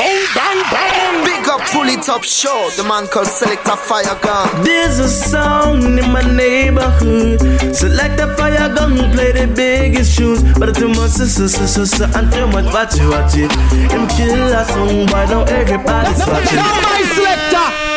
bang, bang, bang. Big up, pull it up, show. The man called Selector Fire Gun. There's a song in my neighborhood. Select a fire gun, play the biggest shoes. But too much, so, so, so, so, so, and too much, watch it, watch it. Him kill a song, why now everybody's watching. Now my selector.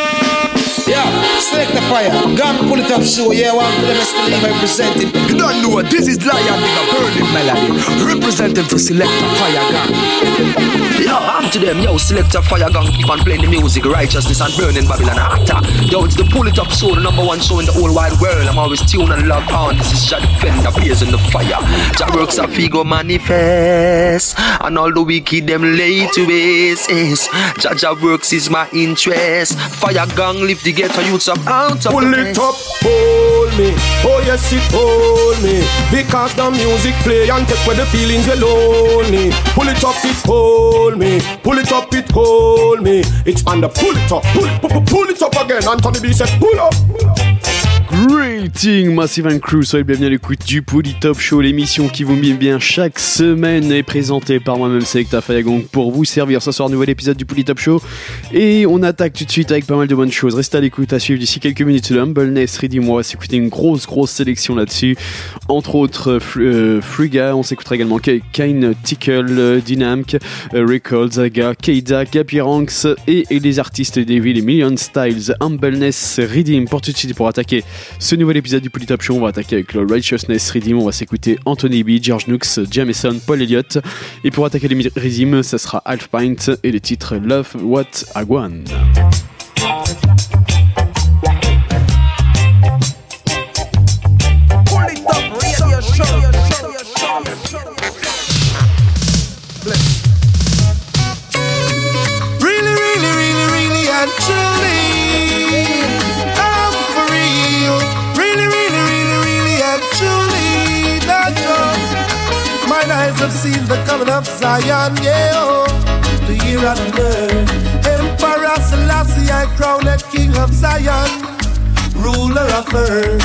Yeah, select the fire. Gun pull it up show. Yeah, one for them believe I present it. You don't know what this is Lion with a burning melody. Representing for select Selector Fire Gang. Yo, I'm to them, yo, select Selector Fire Gang. Keep on playing the music, righteousness and burning Babylon hotter. Yo, it's the pull it up show, the number one show in the whole wide world. I'm always tuned and locked on. This is Jah Defender, in the fire. Jah works a figo manifest. And all the wicked them lay to base. Jah Jah works is my interest. Fire Gang lift the ghetto youths up out of Pull it up, hold me. Oh yes, it hold me. Because the music play and take away the feelings we're lonely. Pull it up, it hold me. Pull it up, it hold me. It's on the pull it up, pull it, pull, pull it up again. Anthony B said, pull up. Pull up. Greeting Massive and Crew, soyez bienvenue à l'écoute du Pouli Top Show, l'émission qui vous met bien chaque semaine est présentée par moi-même Selecta Fayagong pour vous servir ce soir nouvel épisode du Pouli Top Show et on attaque tout de suite avec pas mal de bonnes choses. Restez à l'écoute à suivre d'ici quelques minutes le Humbleness Ready moi s'écouter une grosse grosse sélection là-dessus. Entre autres euh, Fruga, on s'écoutera également Kane Tickle, Dynamic, euh, Records, Zaga, Keida, Gappy Ranks et, les artistes Devil et Million Styles. Humbleness Redeem pour tout de suite pour attaquer ce nouvel épisode du Polytop Show, on va attaquer avec le Righteousness Redeem. On va s'écouter Anthony B, George Nooks, Jameson, Paul Elliott. Et pour attaquer les Redeem, ça sera Half Pint et le titre Love What Aguan. Really, have seen the coming of Zion, yeah. Oh, the year and learn. Emperor Selassie, I crowned King of Zion, ruler of earth.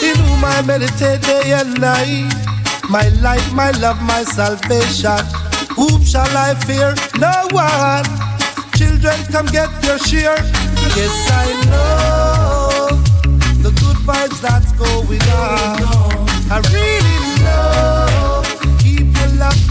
In whom I meditate day and night. My life, my love, my salvation. Whom shall I fear? No one. Children, come get your share. Yes, I know the good vibes that's going on. I really No.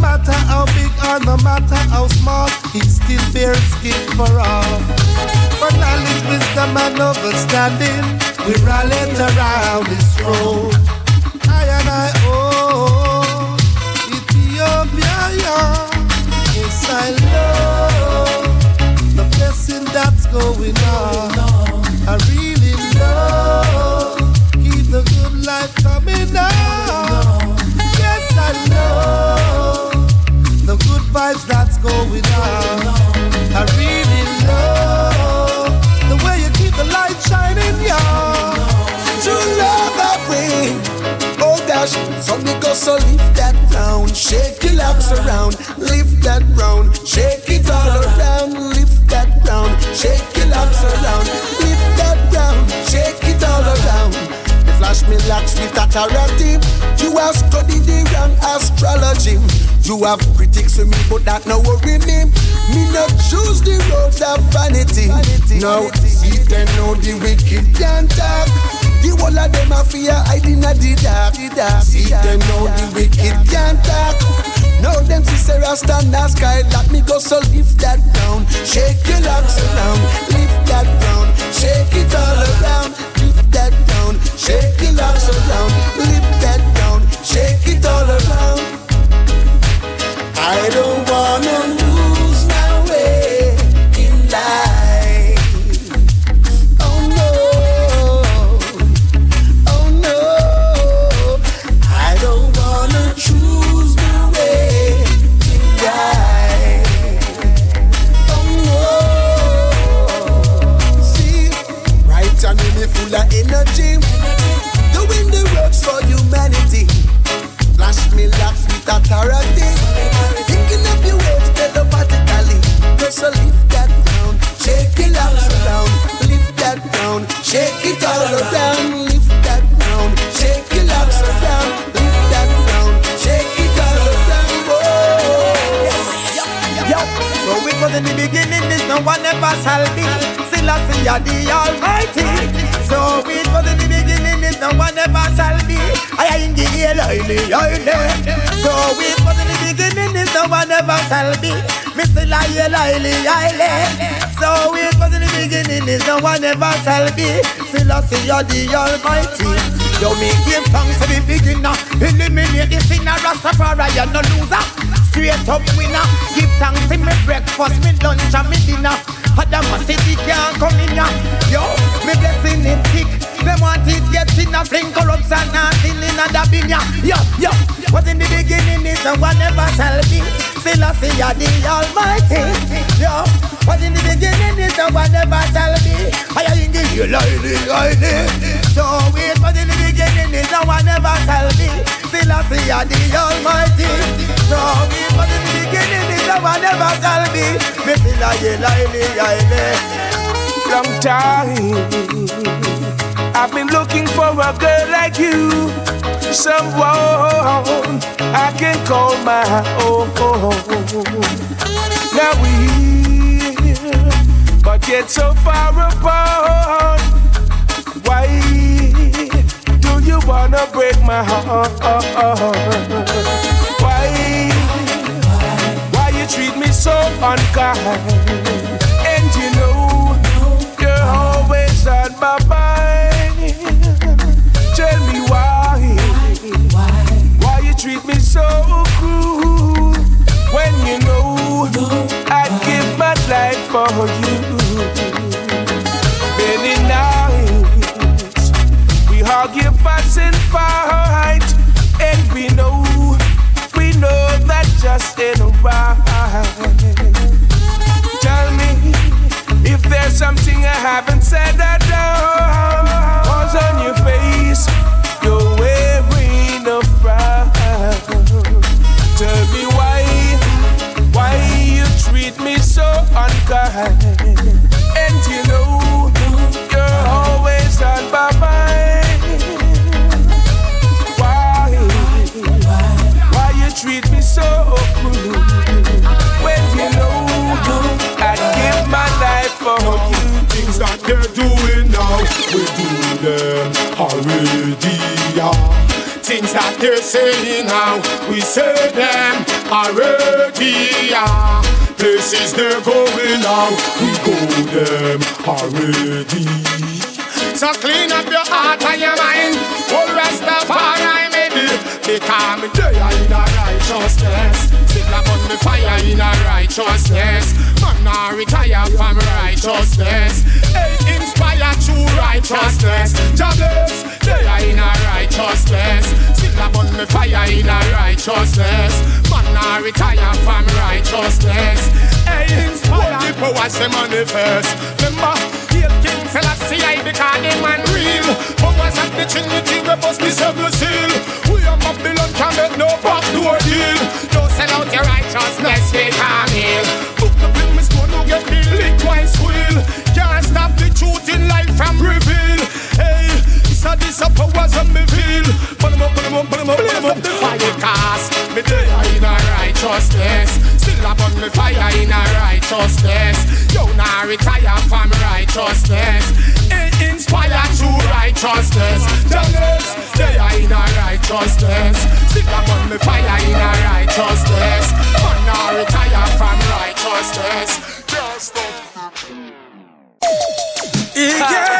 Matter how big or no matter how small, He still bears skin for all. For knowledge, wisdom, and understanding, we rallied around His throne. I and I, oh, Ethiopia, yes I love the blessing that's going on. I really know. Keep the good life coming on. Yes, I know. The good vibes that's going on. I really Gosh, so me go so lift that round, shake your locks around, lift that round, shake it all around, lift that round, shake your locks around, lift that round, shake it all around. Me flash me locks with a karate. You have studied the wrong astrology. You have critics of me, but that no worry me. Me not choose the road of vanity. No, see them know the wicked can't talk. The whole of them a fear hiding at the dark. See them know the wicked can't talk. Now them see Sarah stand sky Let me go so lift that down. Shake your locks around Lift that down. Shake it all around Lift that down. Shake your locks around Lift that down. Shake it all around. I don't wanna energy, doing the works for humanity. Flash me locks with authority, picking up your waves telepathically. Just so lift that down, shake it all around, lift that down, shake it all around, lift that down, shake it locks around, lift that down, shake it all around. Oh, yeah, So it was in the beginning, this no one ever shall be. Still I see the Almighty. So it was in the beginning, is no one ever shall be. I in the early, So it was in the beginning, is no one ever shall be. Mr. Lyle, Lyle, Lyle. So it was in the beginning, is no one ever shall be. I see the Almighty. Yo, me give thanks to the beginner. Eliminate the sinner, Rastafari, you're no loser. Straight up winner. Give thanks in me breakfast, me lunch and me dinner. Adam city can't come in ya. Yo, me blessing it thick. Them want it get in a fling corruption and sin in a dabinya. Yo, yo. What in the beginning is no one ever shall be. Still I see ya the Almighty. Yo, what in the beginning is no one ever shall be. I in the highly, highly. So wait, what in the beginning is no one ever shall be. Still I see ya the Almighty. So wait but in the beginning is one never shall be. Me feel like like me, Long time I've been looking for a girl like you, someone I can call my own. Now we, but yet so far apart. Why do you wanna break my heart? So unkind. And you know, you're always on my mind. Tell me why, why you treat me so cruel. When you know, I'd give my life for you. Many nights, we argue, fuss, and fight. And we know, we know that just ain't right. Tell me if there's something I haven't said or done. Things that they're saying now, we say them already. Yeah. Places they're going now, we go them already. So clean up your heart and your mind. Be. Become day in a righteousness. Still upon the fire in a righteousness. Man, now retire from righteousness. Hey, inspire true righteousness. Jobless, they are in a righteousness. Still upon the fire in a righteousness. Man, now retire from righteousness. Hey, inspire. People watch the manifest. Remember, heal King Selassie, I because the man real. Powers of the Trinity, we bust the seven seal. We are Babylon, can make no backdoor deal. Don't sell out your righteousness, we can heal. Book the film, is gonna get me twice squeal. Can't stop the truth in life from reveal. Hey, it's a this a powers of me feel. Put them up, put them up, put them up, put them up. Fire cast, me day in a righteousness. Still up on me fire in a righteousness. You now retire from righteousness. It Inspire true righteousness. Journalists, they are in a righteousness. Still up on me fire in a righteousness. Man now retire from righteousness. Just yeah.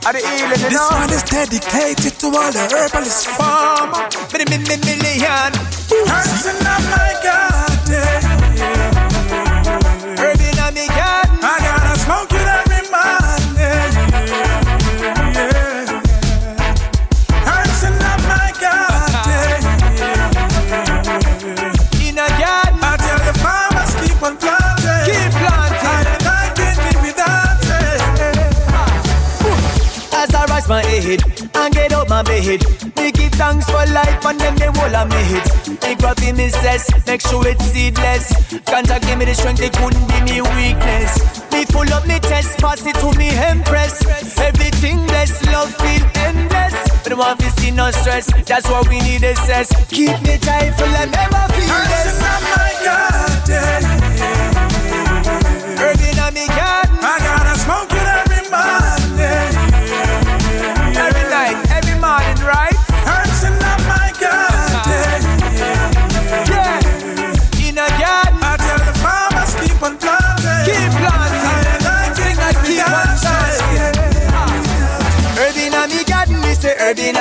This one is dedicated to all the herbalist farmer. Million. Person of my garden. Herb in my garden. And get out my. Me give thanks for life and then the whole of me hit. Me grab me cess, make sure it's seedless. Ganja give me the strength, it couldn't be me weakness. Me full up me test, pass it to me empress. Everything blessed, love feel endless. But want to see no stress. That's what we need is stress. Keep me joyful and never feel less. Oh my God, yeah. Urban on me garden. I gotta smoke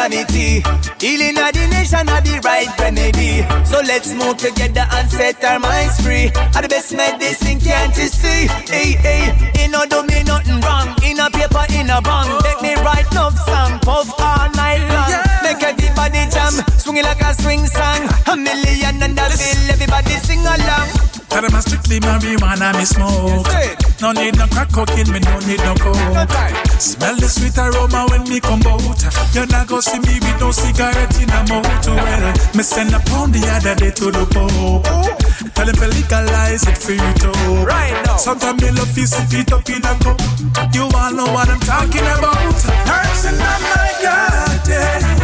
say herb inna me tea. Healing of the nation are the right remedy. So let's move together and set our minds free. Are the best medicine, can't you see? Hey, hey, you know do me nothing wrong. In a paper, in a bang. Let me write love song, puff all night long. Make everybody jam, swing it like a swing song. A million and a bill, everybody sing along. Tell them I strictly marijuana me smoke. No need no crack cocaine, me no need no coke. Smell the sweet aroma when me come out. You not go see me with no cigarette in a mouth. Well, me send a pound the other day to the Pope. Tell them to legalize it for you too. Right now. Sometimes me love sip it up in a cup. You all know what I'm talking about. Herbs in my garden.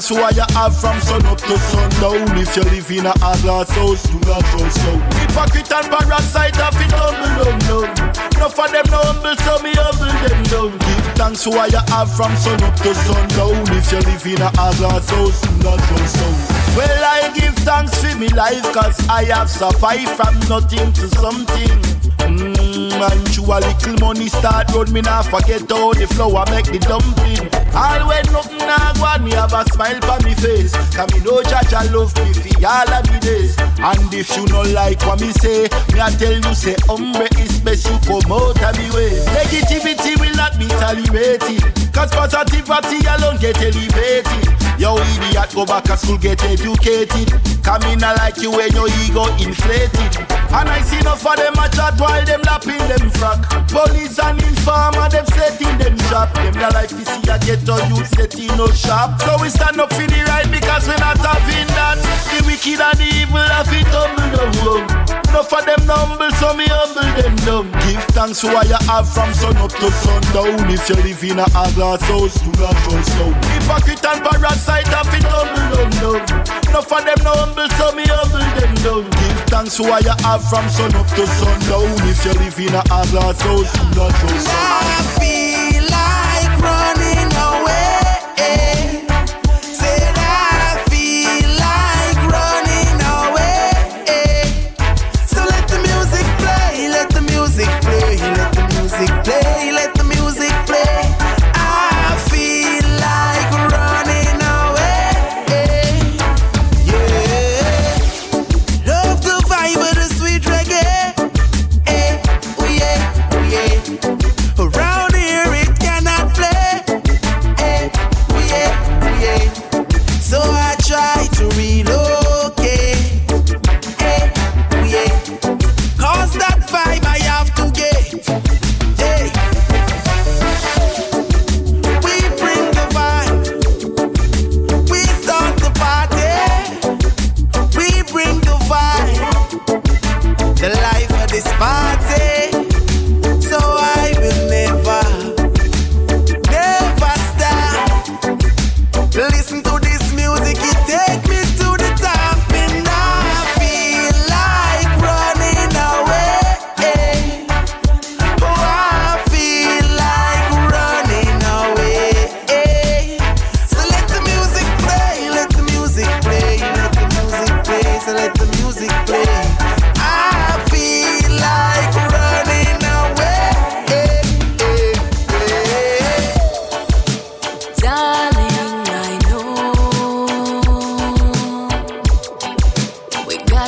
Thanks for you have from sun up to sundown. If you live in a glass house, do not trust now. Hypocrite and parasite have it humble down. Enough of them no humble, so me humble them down. Give thanks for what you have from sun up to sundown. If you live in a glass house, do not trust now. Well, I give thanks for me life, cause I have survived from nothing to something. Mmm, man, chew a little money start road, me nah forget how the flour make the dumpling. All when nothing nah go on, me have a smile for me face. Cause me know oh, Jaja love me for all of me days. And if you no like what me say, me I tell you say, hombre, it's best you come out of me way. Negativity will not be tolerated. Cause positivity alone get elevated. Yo, idiot, go back to school, get educated. Come in like you when your ego inflated. And I see enough of them a chat while them lapping them frack. Police and informer, them setting them trap. Them the life you see a ghetto youth setting no shop. So we stand up for the right because we not having that. The wicked and the evil have it humble down low. Enough of them humble, so me humble them down. Give thanks for what you have from sun up to sundown. If you live in a glass house, do not trust now. Hypocrite and parasite have it humble down down. Enough of them no humble, so me humble them down. Give thanks for what you have from sun up to sundown. If you live in a glass house, do not trust now.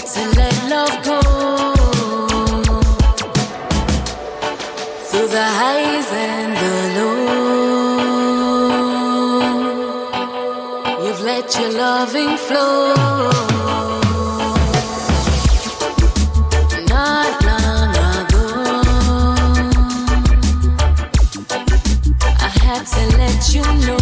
to let love go. Through the highs and the lows, you've let your loving flow. you know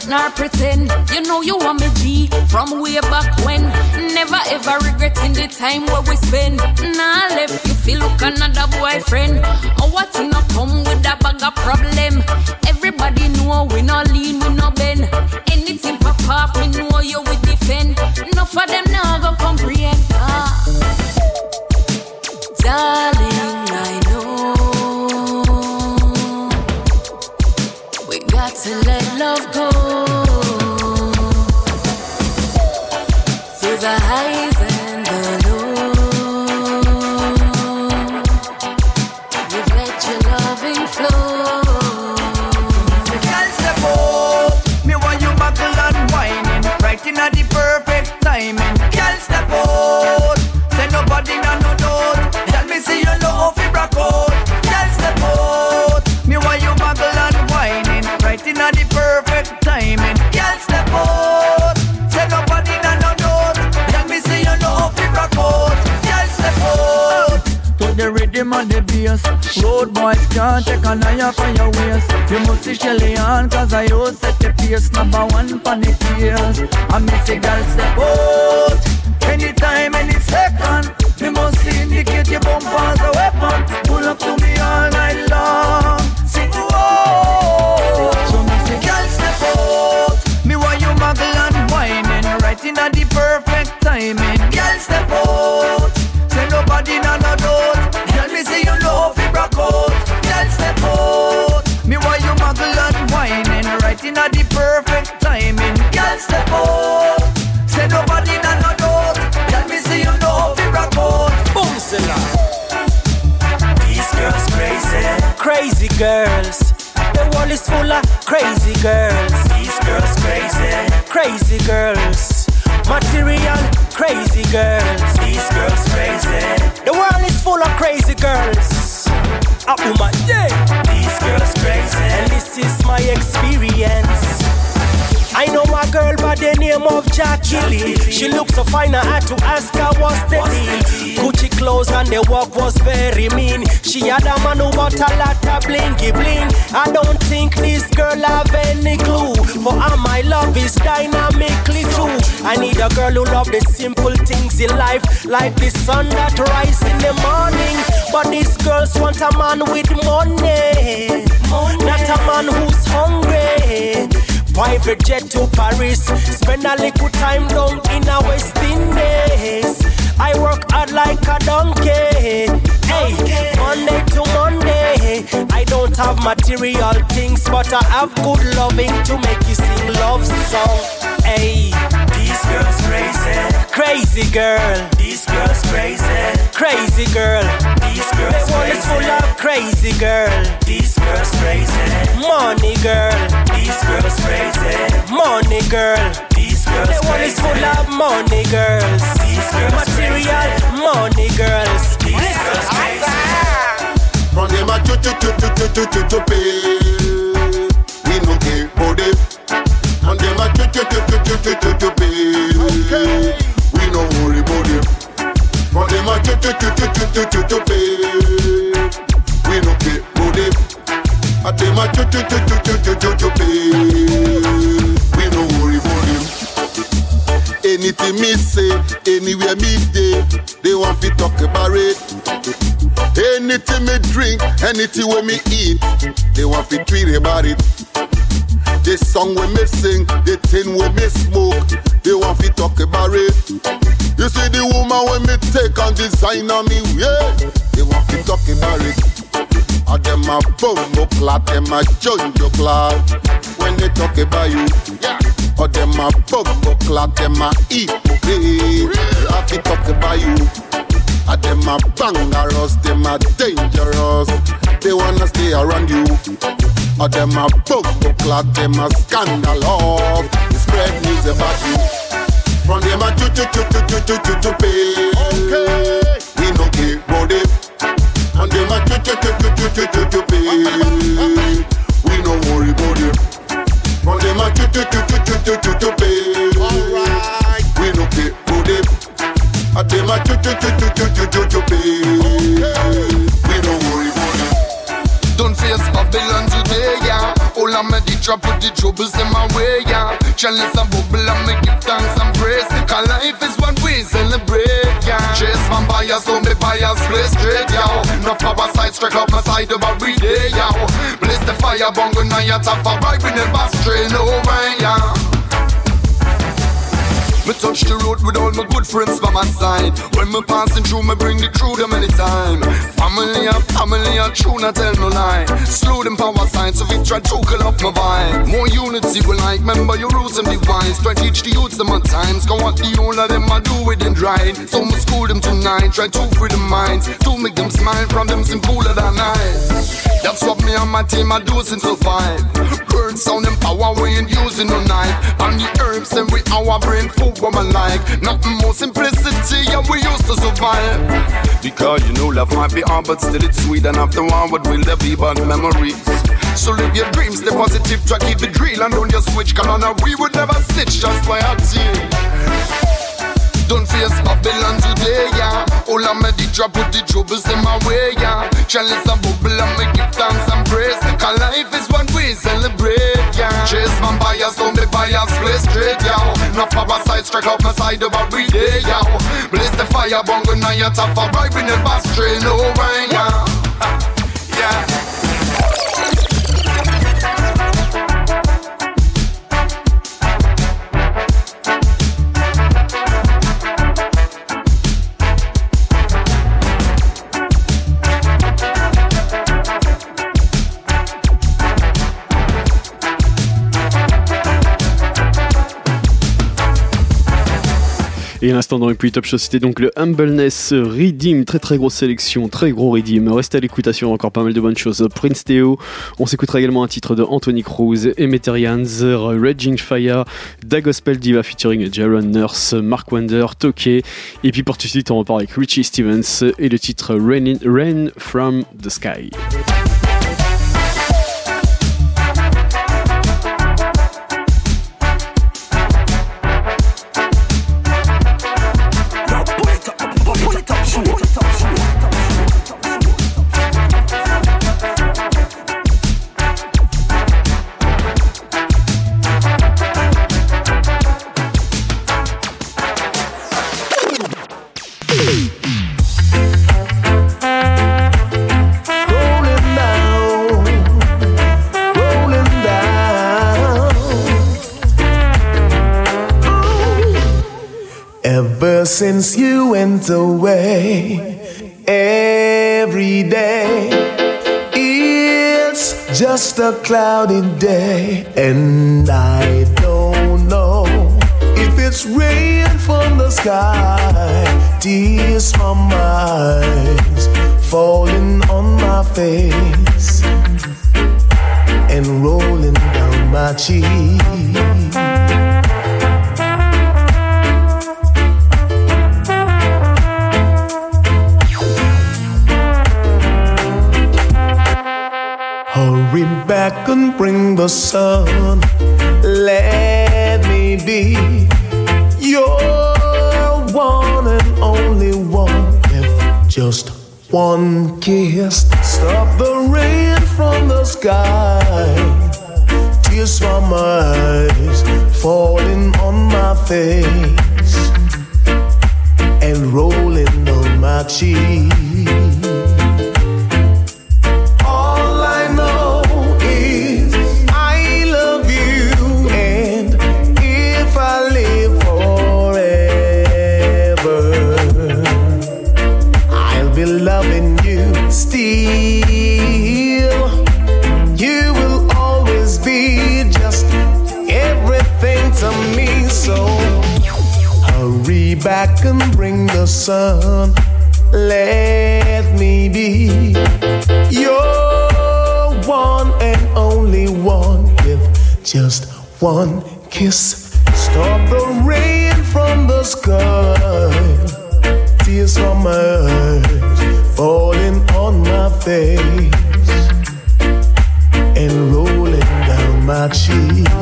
fret nor pretend. You know you want me G from way back when. Never ever regretting the time where we spend. Nah, left you feel look another boyfriend. Oh, what you not come with a bag of problem? Everybody know we not lean, we not bend. Anything pop off, we know you will defend. Enough of them now go comprehend. Ah. Darling, and Road boys can't take an eye for your waist. You must see Shelly on Cause I you set the pace Number one pan the tears I miss a girl step out Anytime, any second. You must indicate your bump as a weapon. Pull up to me all night long. Sing whoa. So me say girl step out Me want you muggle and whining? Right in at the perfect timing. Girl step out Say nobody no no doubt. Tell me say you love fi rock out. Girl step out. Me want you muggle and whining right in at the perfect timing. Girl step out. Say nobody no no doubt. Tell me say you love fi rock out. Boom These girls crazy, crazy girls. The world is full of crazy girls. These girls crazy, crazy girls. Material, crazy girls. These girls crazy. The world is full of crazy girls. Up my yeah. These girls crazy. And this is my experience. I know a girl by the name of Jackie Lee. She looks so fine, I had to ask her what's the deal. Gucci clothes and the walk was very mean. She had a man who bought a lot of blinky bling. I don't think this girl have any clue. For all my love is dynamically true. I need a girl who love the simple things in life, like the sun that rise in the morning. But these girls want a man with money, not a man who's hungry. Private jet to Paris. Spend a little time down in a West Indies. I work hard like a donkey. Hey, Monday to Monday. I don't have material things, but I have good loving to make you sing love song. Hey, these girls crazy, crazy girl. These girls crazy, crazy girl. These girls the world is full of crazy girl. These girls crazy, money girl girls. Money girl. These girls The world is full of money girls. These girls Material crazy. money girls. These girls crazy. From them a choo choo choo choo choo choo choo pay. We no give body. And them a choo choo choo choo choo choo choo pay. We no worry about them. From them a choo choo choo choo choo choo choo pay. We no get body them a chu chu chu chu chu chu chu chu pay. We no worry about them. Anything me say, anywhere me day, they want to talk about it. Anything me drink, anything when me eat, they want to tweet about it. The song when me sing, the thing when me smoke, they want to talk about it. You see the woman when me take and design on me, yeah, they want to talk about it. A them a bumbo clot, them a junjo clot. When they talk about you, yeah. Or them a bumbo clot, them a hypocrite. Have to talk about you. A them a bangerous, them a dangerous. They wanna stay around you. Or them a bumbo clot, them a scandalous. They spread news about you. From them a chu chu chu chu chu chu chu chu pay. Okay. We no care about it. And them a take, take, take, take, take, take, take pay. We no worry about them. And them a take, take, take, take, take, take, take pay. Alright. We no care about them. And them a take, take, take, take, take, take, take pay. We no worry about them. Don't face Babylon today yeah. All of me the put the troubles in my way, yeah. Chalice and bubble and me give thanks and praise. Cause life is what we celebrate, yeah. Chase vampires, so me buyers play straight, yo. No power side, strike up my side of every day, yeah. Blaze the fire, bongo, now you're top of right, we never stray, no way, yeah. Me touch the road with all my good friends by my side. When me passing through, me bring the crew them anytime. Family and family and true, not tell no lie. Slow them power signs, so we try to kill up my vibe. More unity we like, remember your roots and device. Try teach the youths them at times. Go what the whole of them I do it and right. So me school them tonight, try to free the minds. To make them smile from them simple that night. That's what me and my team are doing since five. Bird sound and power we ain't using no knife. And the herbs and we our brain food woman like. Nothing more simplicity, and we used to survive. Because you know love might be hard, but still it's sweet. And after one, what will there be but memories? So live your dreams, stay positive, try keep it real, and don't just switch. Come on, we would never snitch just by our team. Don't face Babylon today, yeah. All of me the drop put the troubles in my way, yeah. Chalice and bubble and me give thanks and praise. Cause life is what we celebrate, yeah. Chase vampires, don't be biased, play straight, yeah. No side, strike out my side of every day, yeah. Blaze the fire, bongo, now you're top of right, we never stray, no right, yeah. Yeah. Et l'instant dans les plus top show, c'était donc le Humbleness Redeem. Très très grosse sélection, très gros Redeem. Restez à l'écoutation, encore pas mal de bonnes choses. Prince Theo, on s'écoutera également un titre de Anthony Cruz, Emeterians, Raging Fire, Da Gospel Diva featuring Jaron Nurse, Mark Wander, Toke. Et puis pour tout de suite, on repart avec Richie Stevens et le titre Rain, Rain from the Sky. Since you went away every day. It's just a cloudy day, and I don't know if it's rain from the sky, tears from my eyes falling on my face and rolling down my cheek. Hurry back and bring the sun. Let me be your one and only one. If just one kiss, stop the rain from the sky. Tears from my eyes falling on my face and rolling on my cheek. Back and bring the sun. Let me be your one and only one with just one kiss. Stop the rain from the sky, tears from my eyes falling on my face and rolling down my cheek. my cheek.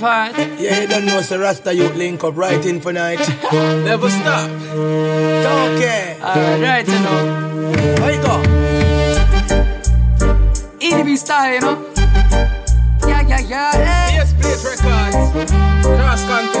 Say Braveheart. Yeah, you don't know, so Rasta you link up right in for night. Never stop. Don't care. Alright, you know. How you go? EDB style, you know. Yeah, yeah, yeah. Hey. Yes, Plate Records. Cross Continental.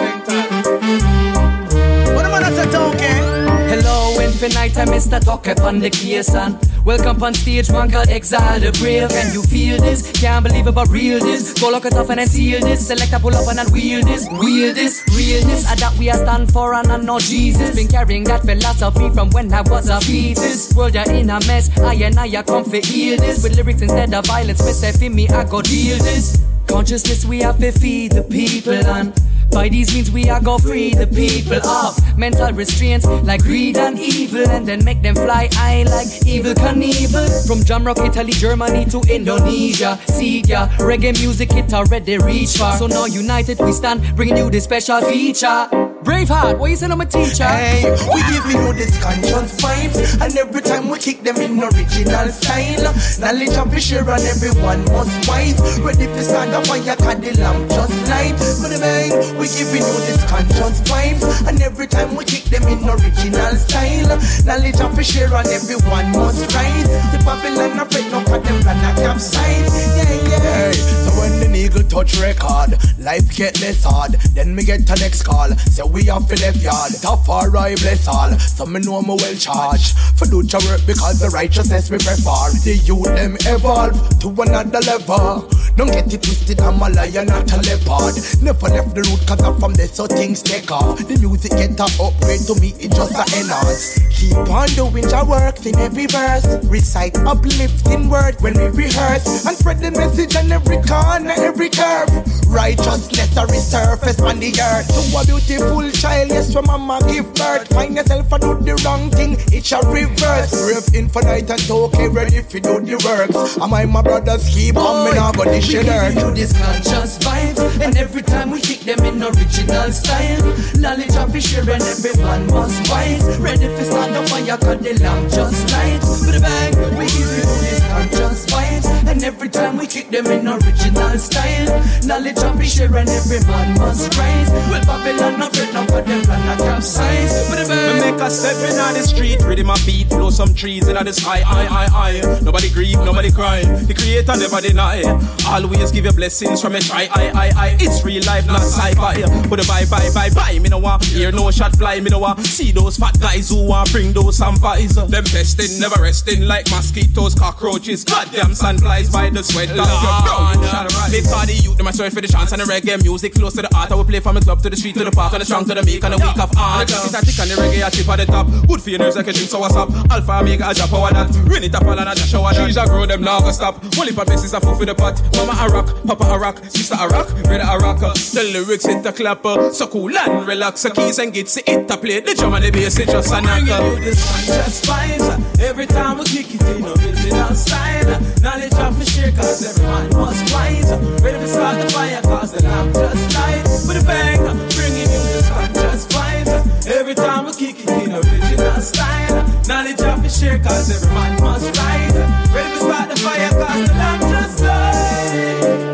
Hello, infinite, I Mr. Talk upon the case and Welcome on stage, one called Exile the Brave. Can you feel this? Can't believe about real this. Go look it off and seal this. Select a pull up and wheel this. Wheel this, realness. That we are stand for and I know Jesus. Been carrying that philosophy from when I was a fetus. World you're in a mess. I and I are come for heal this. With lyrics instead of violence. For me, I go deal this. Consciousness we have to feed the people and by these means we are go free the people of mental restraints like greed and evil and then make them fly high like Evel Knievel. From Jamrock, Italy, Germany to Indonesia. See ya, reggae music it already reach far. So now united we stand, bringing you this special feature. Braveheart, what you saying I'm a teacher? Hey, we giving you this conscious vibes And every time we kick them in original style. Knowledge and we share and everyone must wise. Ready to start the fire cause the lamp just light. But the bang, we giving you this conscious vibes And every time we kick them in original style. Knowledge and we share and everyone must rise The Babylon afraid no cause them plan a capsize Yeah, yeah. Hey, So when the eagle touch record Life get less hard Then me get the next call Say we have to left yard. Tough or I bless all. So me know me well charged. For do your work because the righteousness we prefer. The youth them evolve to another level. Don't get it twisted, I'm a lion, not a leopard. Never left the root cause I'm from there, so things take off. The music get a upgrade to me, it just a enhance. Keep on doing your works in every verse. Recite uplifting word when we rehearse. And spread the message on every corner, every curve. Righteousness a resurface on the earth. To a beautiful child, yes, your mama give birth. Find yourself and do the wrong thing, it's a reverse. Brave infinite and okay, ready you do the works. Am I my brothers keep coming up, but this shit hurt. you this conscious vibe, and every time we kick them in original style. Knowledge of fish share and everyone must wise. Ready for start the fire, cause the lamp just light. With a bang, we give you this conscious vibes, and every time we kick them in original style. Knowledge of fish share and every man must rise. Well, Babylon no afraid no but them plan a capsize. With a bang, me make a step in on the street, ready my beat, blow some trees in the sky. I, I, I. Nobody grieve, nobody cry. The creator never deny. Always give your blessings from a try. I, I, I. It's real life, not sci-fi. Put a bye, bye, bye, bye. Me no want hear no shot fly. Me no want see those fat guys who want bring those vampires. Them pesting, never resting like mosquitoes, cockroaches. Goddamn sandflies by the sweat of your brow. They call the youth, them I swear for the chance and the reggae music close to the heart. I will play from the club to the street to the park and the strong to the meek and the weak of art. The it a tick and the reggae a tip at the top. Good for your nerves like a drink, so what's up? Alpha, Omega, a drop power that. Rain it up all and a dash oh, shower that. Trees a grow, them now go stop. Only for places a fool for the pot. Mama a rock, Papa a rock, sister a rock, brother a rock. The lyrics hit the clapper, so cool and relax. The keys and gits it a play. The drum and the bass it just a knock. Bringing you this conscious vibes Every time we kick it in original style Knowledge of the share cause everyone must wise Ready to start the fire cause the lamp just light With a bang, bringing you this conscious vibes Every time we kick it in original style. Knowledge of the share cause everyone must rise Ready to start the fire cause the lamp just light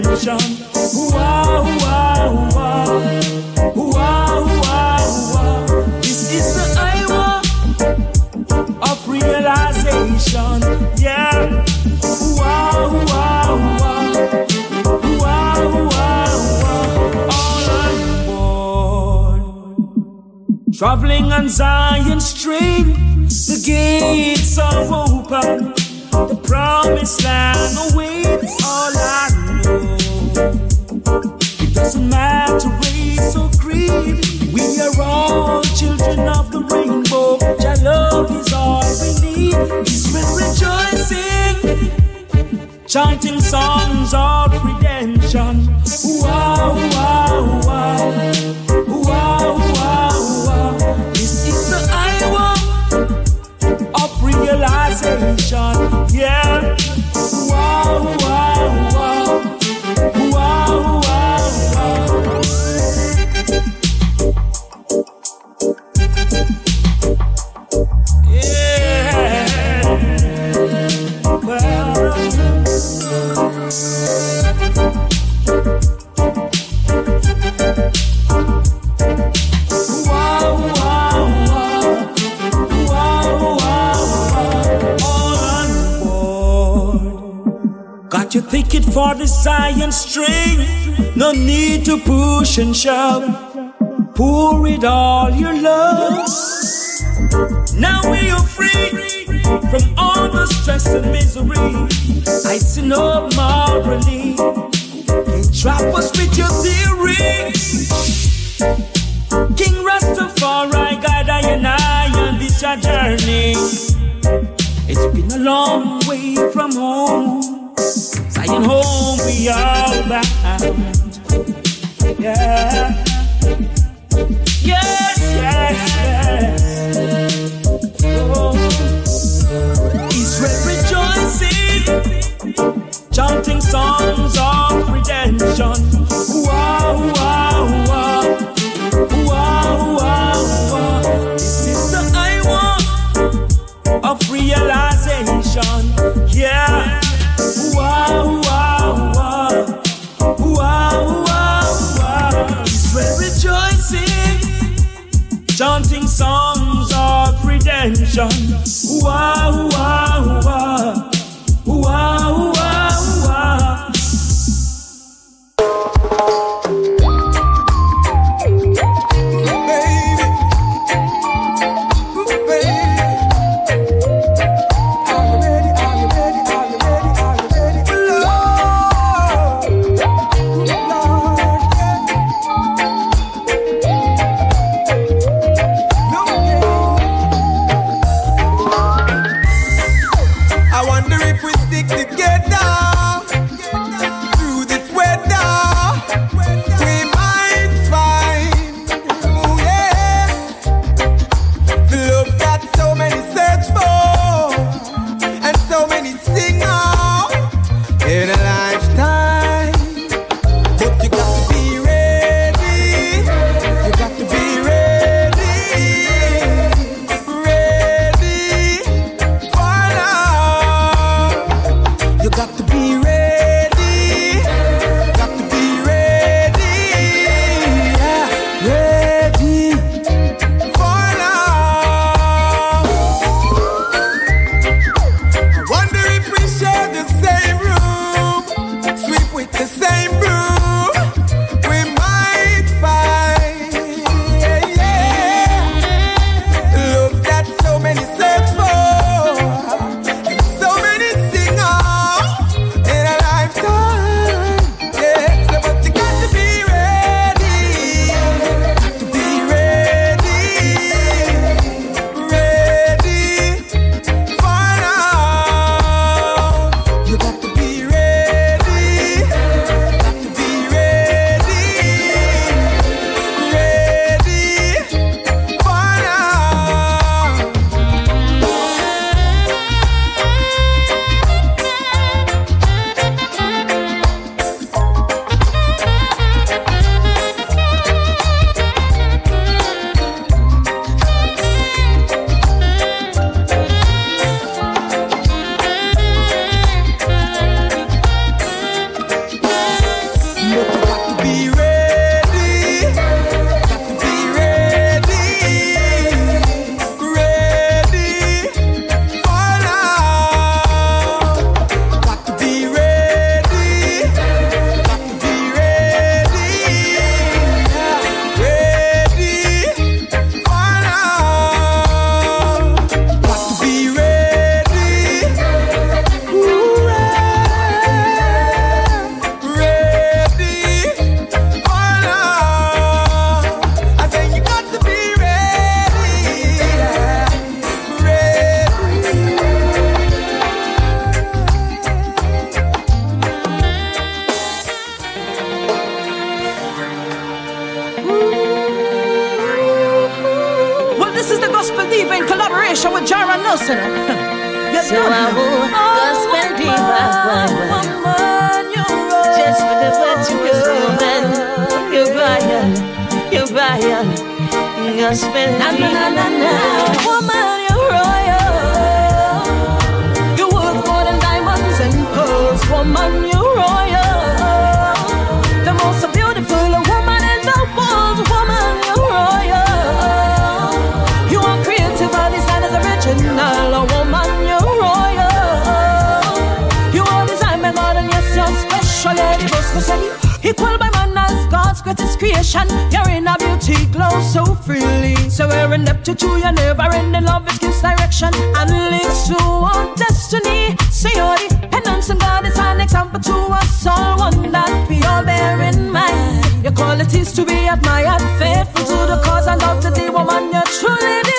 redemption. Wow, wow, wow, wow, wow, wow. This is the hour of realization. Yeah. Wow, wow, wow, wow, wow, wow. All board. Traveling on Zion Street, the gates are open. The promised land awaits all I know. It doesn't matter race or creed. We are all children of the rainbow. Your love is all we need. Israel rejoicing, chanting songs of redemption. Wow, wow, wow. Yeah. Wow, wow. For the science string. No need to push and shove. Pour it all your love. Now we are free from all the stress and misery. I see no more relief. Can't trap us with your theory. King Rastafari, guide I and I on this our journey. It's been a long way from home. Saying home we are bound. Yeah. Yes, yes, yes. Israel rejoicing, chanting songs of redemption. Redemption. especially equal by man as God's greatest creation. Your inner beauty glows so freely. So we're in depth to true, your never ending love, it gives direction and leads to our destiny. See your dependence on God is an example to us all, one that we all bear in mind. Your qualities to be admired, faithful to the cause and love to the woman you're truly.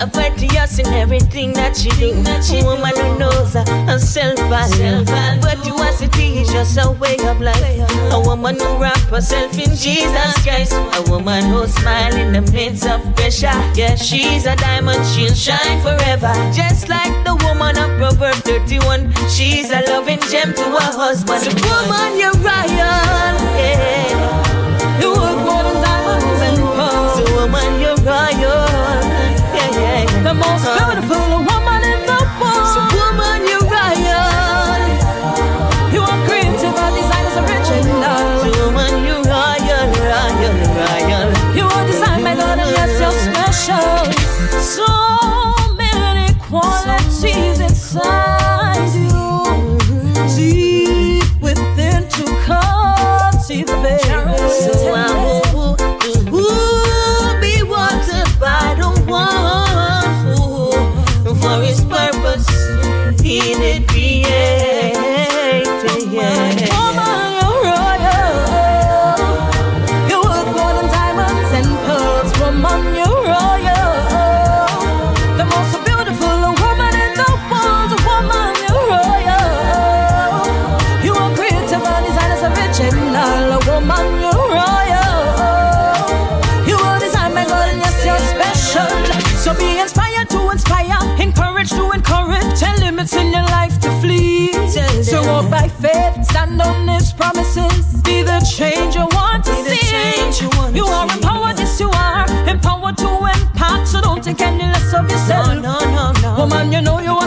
oblivious in everything that she do. That she Woman do. who knows herself value. Virtuosity is just a way of life. A woman who wrap herself in Jesus Christ. A woman who smiles in the midst of pressure. Yeah, she's a diamond, she'll shine forever. Just like the woman of Proverbs 31. She's a loving gem to her husband. The woman you're right. yeah. You work more than diamonds and pearls. The woman you're the most beautiful in it, yeah. no, no, no. Woman, you know you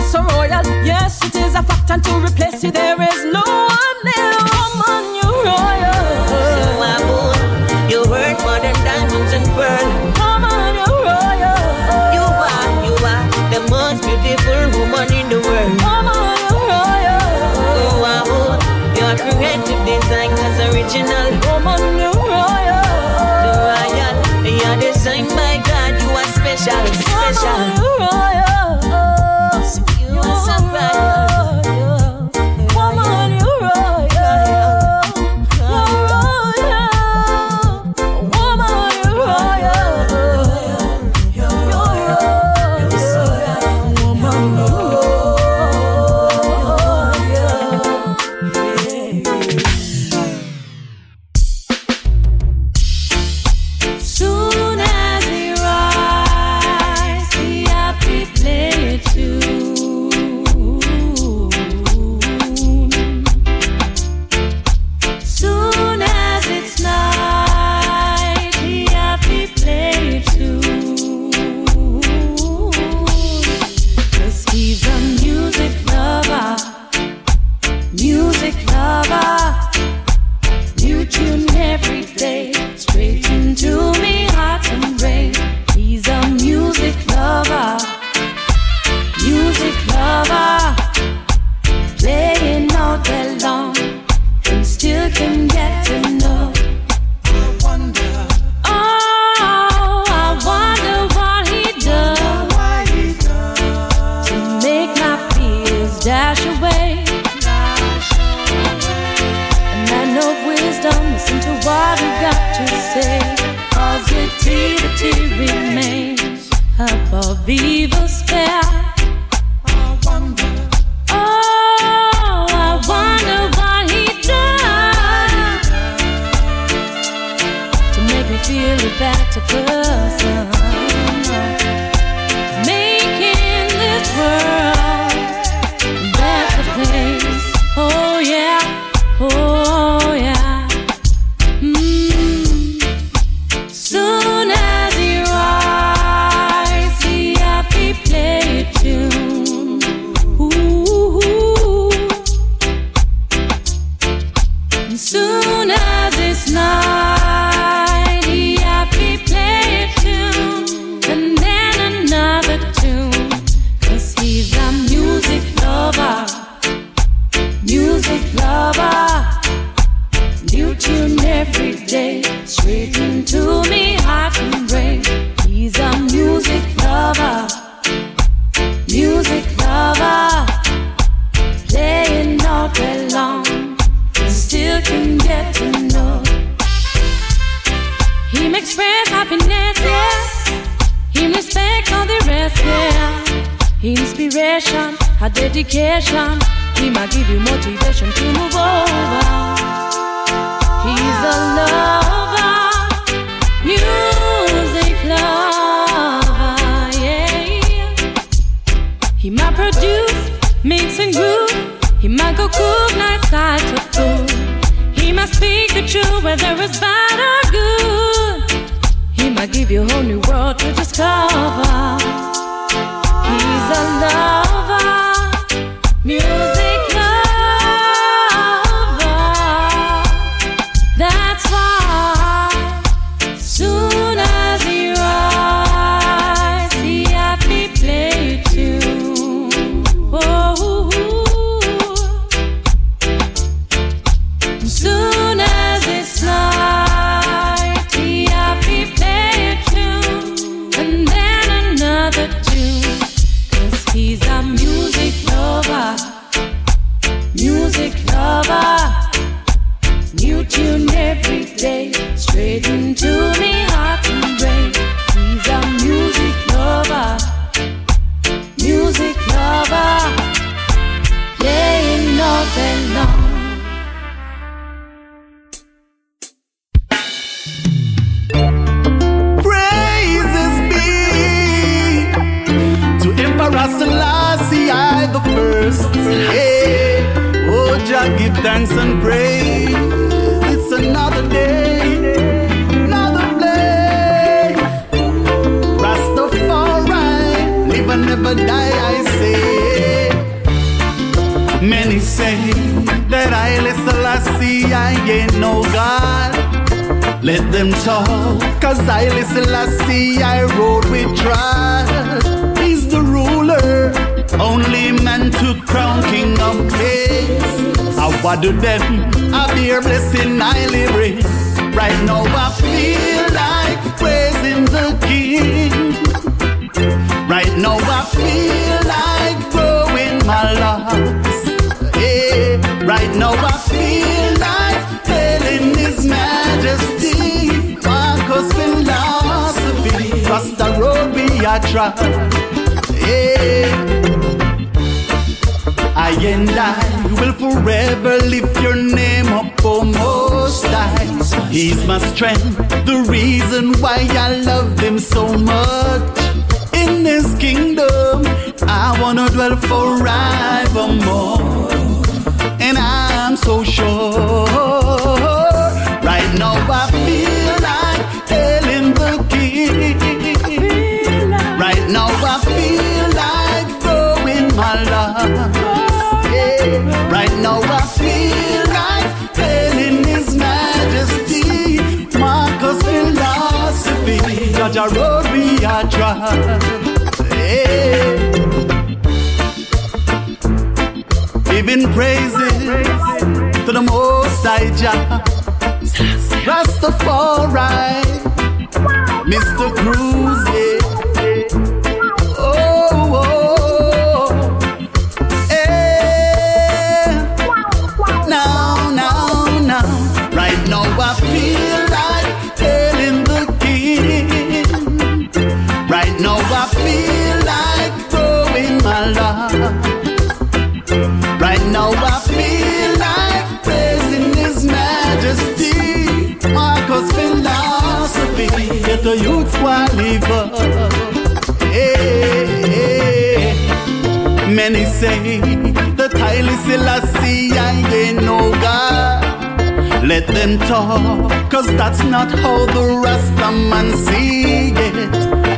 die, I say. Many say that I Selassie I see I ain't no God. Let them talk, cause I listen, I see, I rode with trust. He's the ruler, only man to crown king of kings. I do them, I bear blessing, I live Right now I feel like praising the king. Right now I feel like growing my locks. Yeah, right now I feel like telling His Majesty Marcus philosophy. Cross the road we are trying. Yeah. I and I will forever lift your name up, oh most high. He's my strength, the reason why I love him so much. In his kingdom, I wanna dwell forevermore. And I'm so sure. Right now I feel like telling the king. Right now I feel like throwing my. Yeah. Right now I feel like telling His Majesty Marcus philosophy. Judge a road we are trying. Yeah. Giving praises to the Most High Jah. Rastafari, Mr. Cruz, the youths want live eh, up. Eh, hey, eh. Many say the Haile Selassie I ain't no God. Let them talk, cause that's not how the Rasta man see it.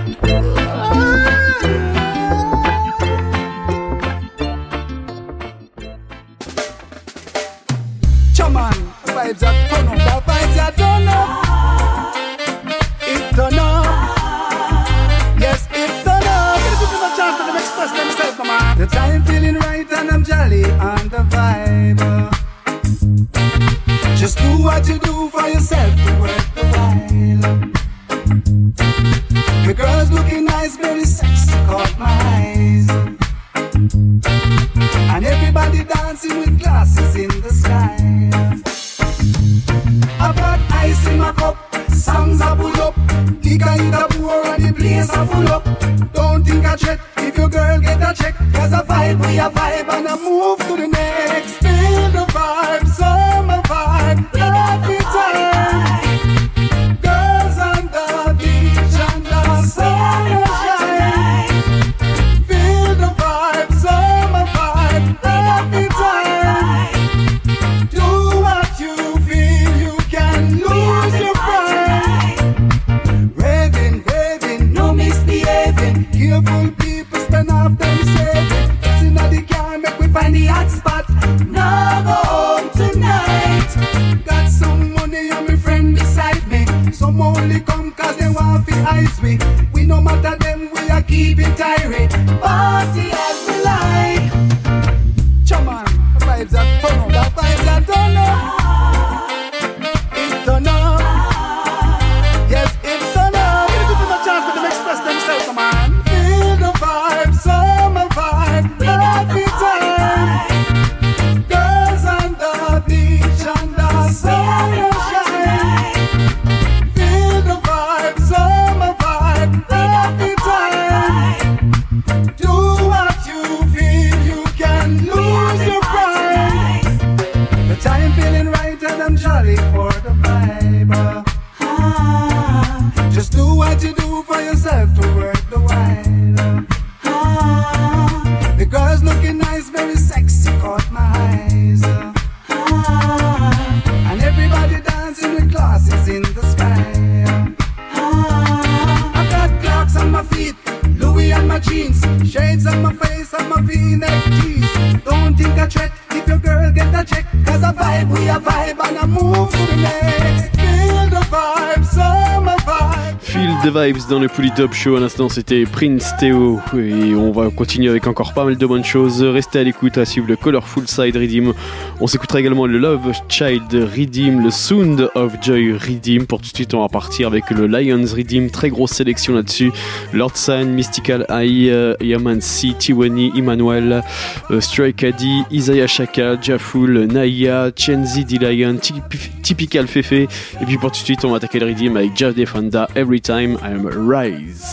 Dans le Polytop Show. À l'instant, c'était Prince Theo. Et on va continuer avec encore pas mal de bonnes choses. Restez à l'écoute à suivre le Colorful Side Redeem. On s'écoutera également le Love Child Redeem, le Sound of Joy Redeem. Pour tout de suite, on va partir avec le Lions Redeem. Très grosse sélection là-dessus. Lord Sign, Mystical Eye, euh, Yaman C, Tiwani, Emmanuel, euh, Stray Caddy, Isaiah Shaka, Jaful, Naya, Chenzi D Lion, Typ- Typical Fefe. Et puis pour tout de suite, on va attaquer le Redeem avec Jeff Defanda, Every Time I'm Rise.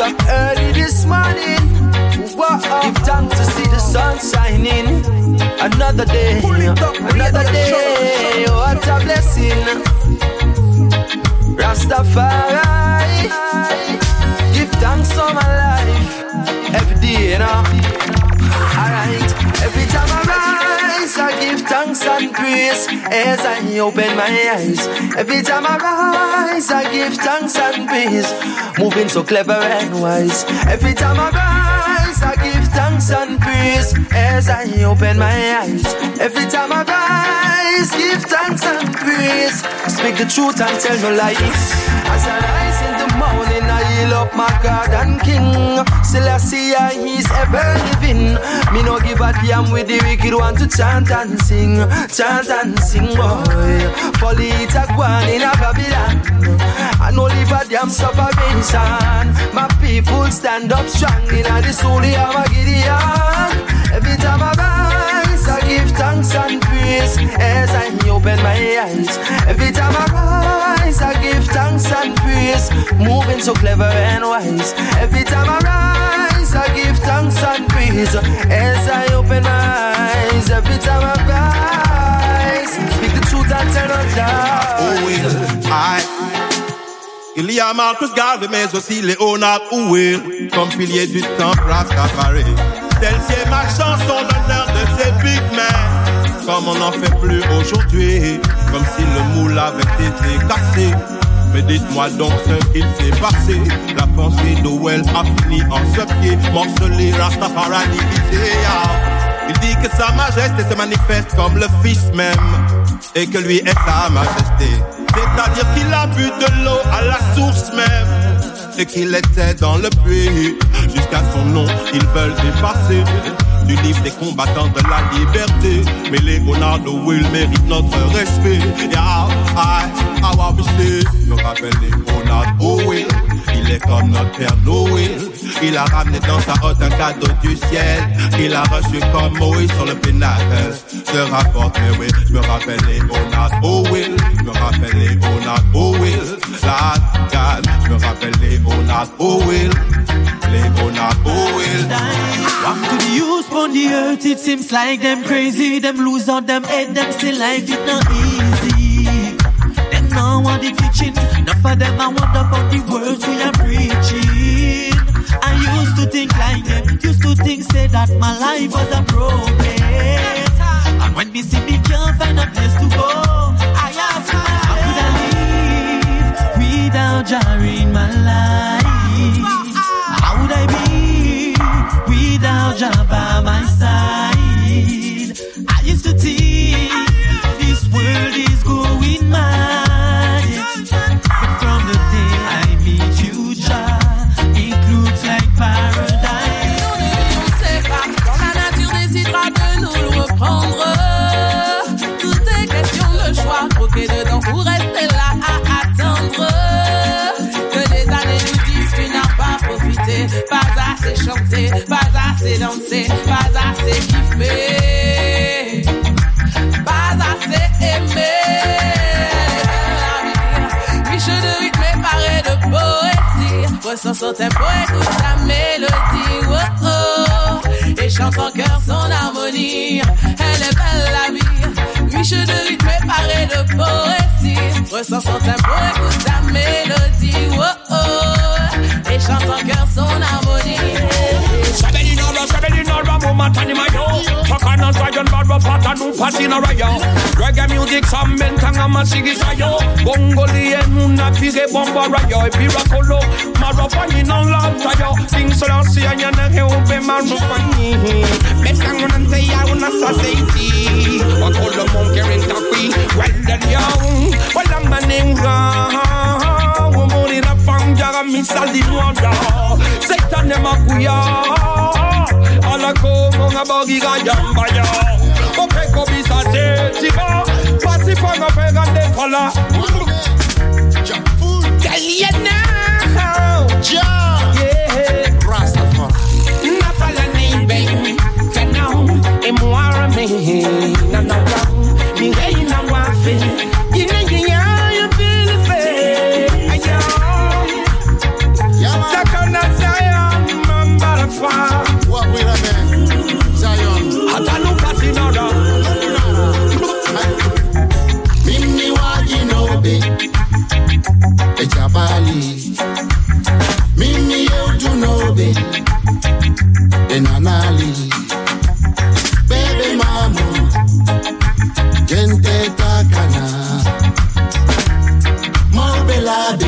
Up early this morning. Whoa, give thanks to see the sun shining. Another day, another day. What a blessing. Rastafari. Give thanks for my life. Every day, you know. Alright, every time I rise, I give thanks and praise as I open my eyes. Every time I rise, I give thanks and praise. Moving so clever and wise. Every time I rise, I give thanks and praise as I open my eyes. Every time I rise, give thanks and praise. Speak the truth and tell no lies. As I rise heal up my God and King. Selassie, he's ever living. Me no give a damn with the wicked one to chant and sing, chant and sing, boy. Folly it a gwan in a Babylon. I no live a damn sufferation. My people stand up strong in a the soul of a Gideon. Every time I rise, I give thanks and praise as I open my eyes. Every time I rise, I give thanks and praise. Moving so clever and wise. Every time I rise, I give thanks and praise as I open my eyes. Every time I rise, speak the truth and tell no lies. I. Il y a Marcus Garvey, mais aussi Léonard Howell, comme pilier du temple Rastafari. Celle-ci est ma chanson l'honneur de ces big men, comme on n'en fait plus aujourd'hui, comme si le moule avait été cassé. Mais dites-moi donc ce qu'il s'est passé. La pensée d'Owell a fini en ce pied, morcelé, Rastafari ah. Il dit que sa majesté se manifeste comme le fils même, et que lui est sa majesté. C'est-à-dire qu'il a bu de l'eau à la source même, et qu'il était dans le puits. Jusqu'à son nom, ils veulent dépasser du livre des combattants de la liberté. Mais les Leonardo Will mérite notre respect. Yeah, I, I we say, me rappelle Leonardo Will. Il est comme notre père Noël. Il a ramené dans sa hotte un cadeau du ciel. Il a reçu comme Moïse sur le pinacle. Je rapporte, mais oui, je me rappelle Leonardo oh Will. Je me rappelle Leonardo oh Will. La God, je me rappelle Leonardo oh Will. Leonard Howell. Back to the youth on the earth, it seems like them crazy. Them lose on them head, them still life it not easy. Them now want the teaching, enough of them I wonder about the words we are preaching. I used to think like them, used to think say that my life was a problem. And when me see me can't find a place to go, I ask myself, how could I live without Jah in my life? How would I be without Jah by my side? I used to think this world is going mad. Pas assez dansé, pas assez kiffé, pas assez aimé. Riche de rythme et paré de poésie, ressens son tempo, écoute sa mélodie, oh oh, et chante en cœur son harmonie. Elle est belle la vie, riche de rythme et paré de poésie, ressens son tempo, écoute sa mélodie, oh oh, et chante en cœur son harmonie. Zion, Barba, Patanu, Patina, Raya. Reggae music, some men, Tangama, Sigi, Sayo. Bongoli, Enuna, Pige, Bomba, Rayo, Piracolo, Marapani, non Lantayo. King Selassie, and Yana, Helpe, Marupani. Besang, and say, I want to society. What all the monkey in Taki, well, then young. Well, I'm a name, Woman in a fang, Jaga, Miss Alinoda. Satan, Nemakuya. Ala como nga bogi ga yamba ya Opeko bisa tetiba Pasifa nga pega de fala Tell you now Yeah Rastafari Na fala baby Kanao Emwara me. Na na Ejabali Mimi yeutunobe Enanali Bebe mamu Gente takana. Mobelade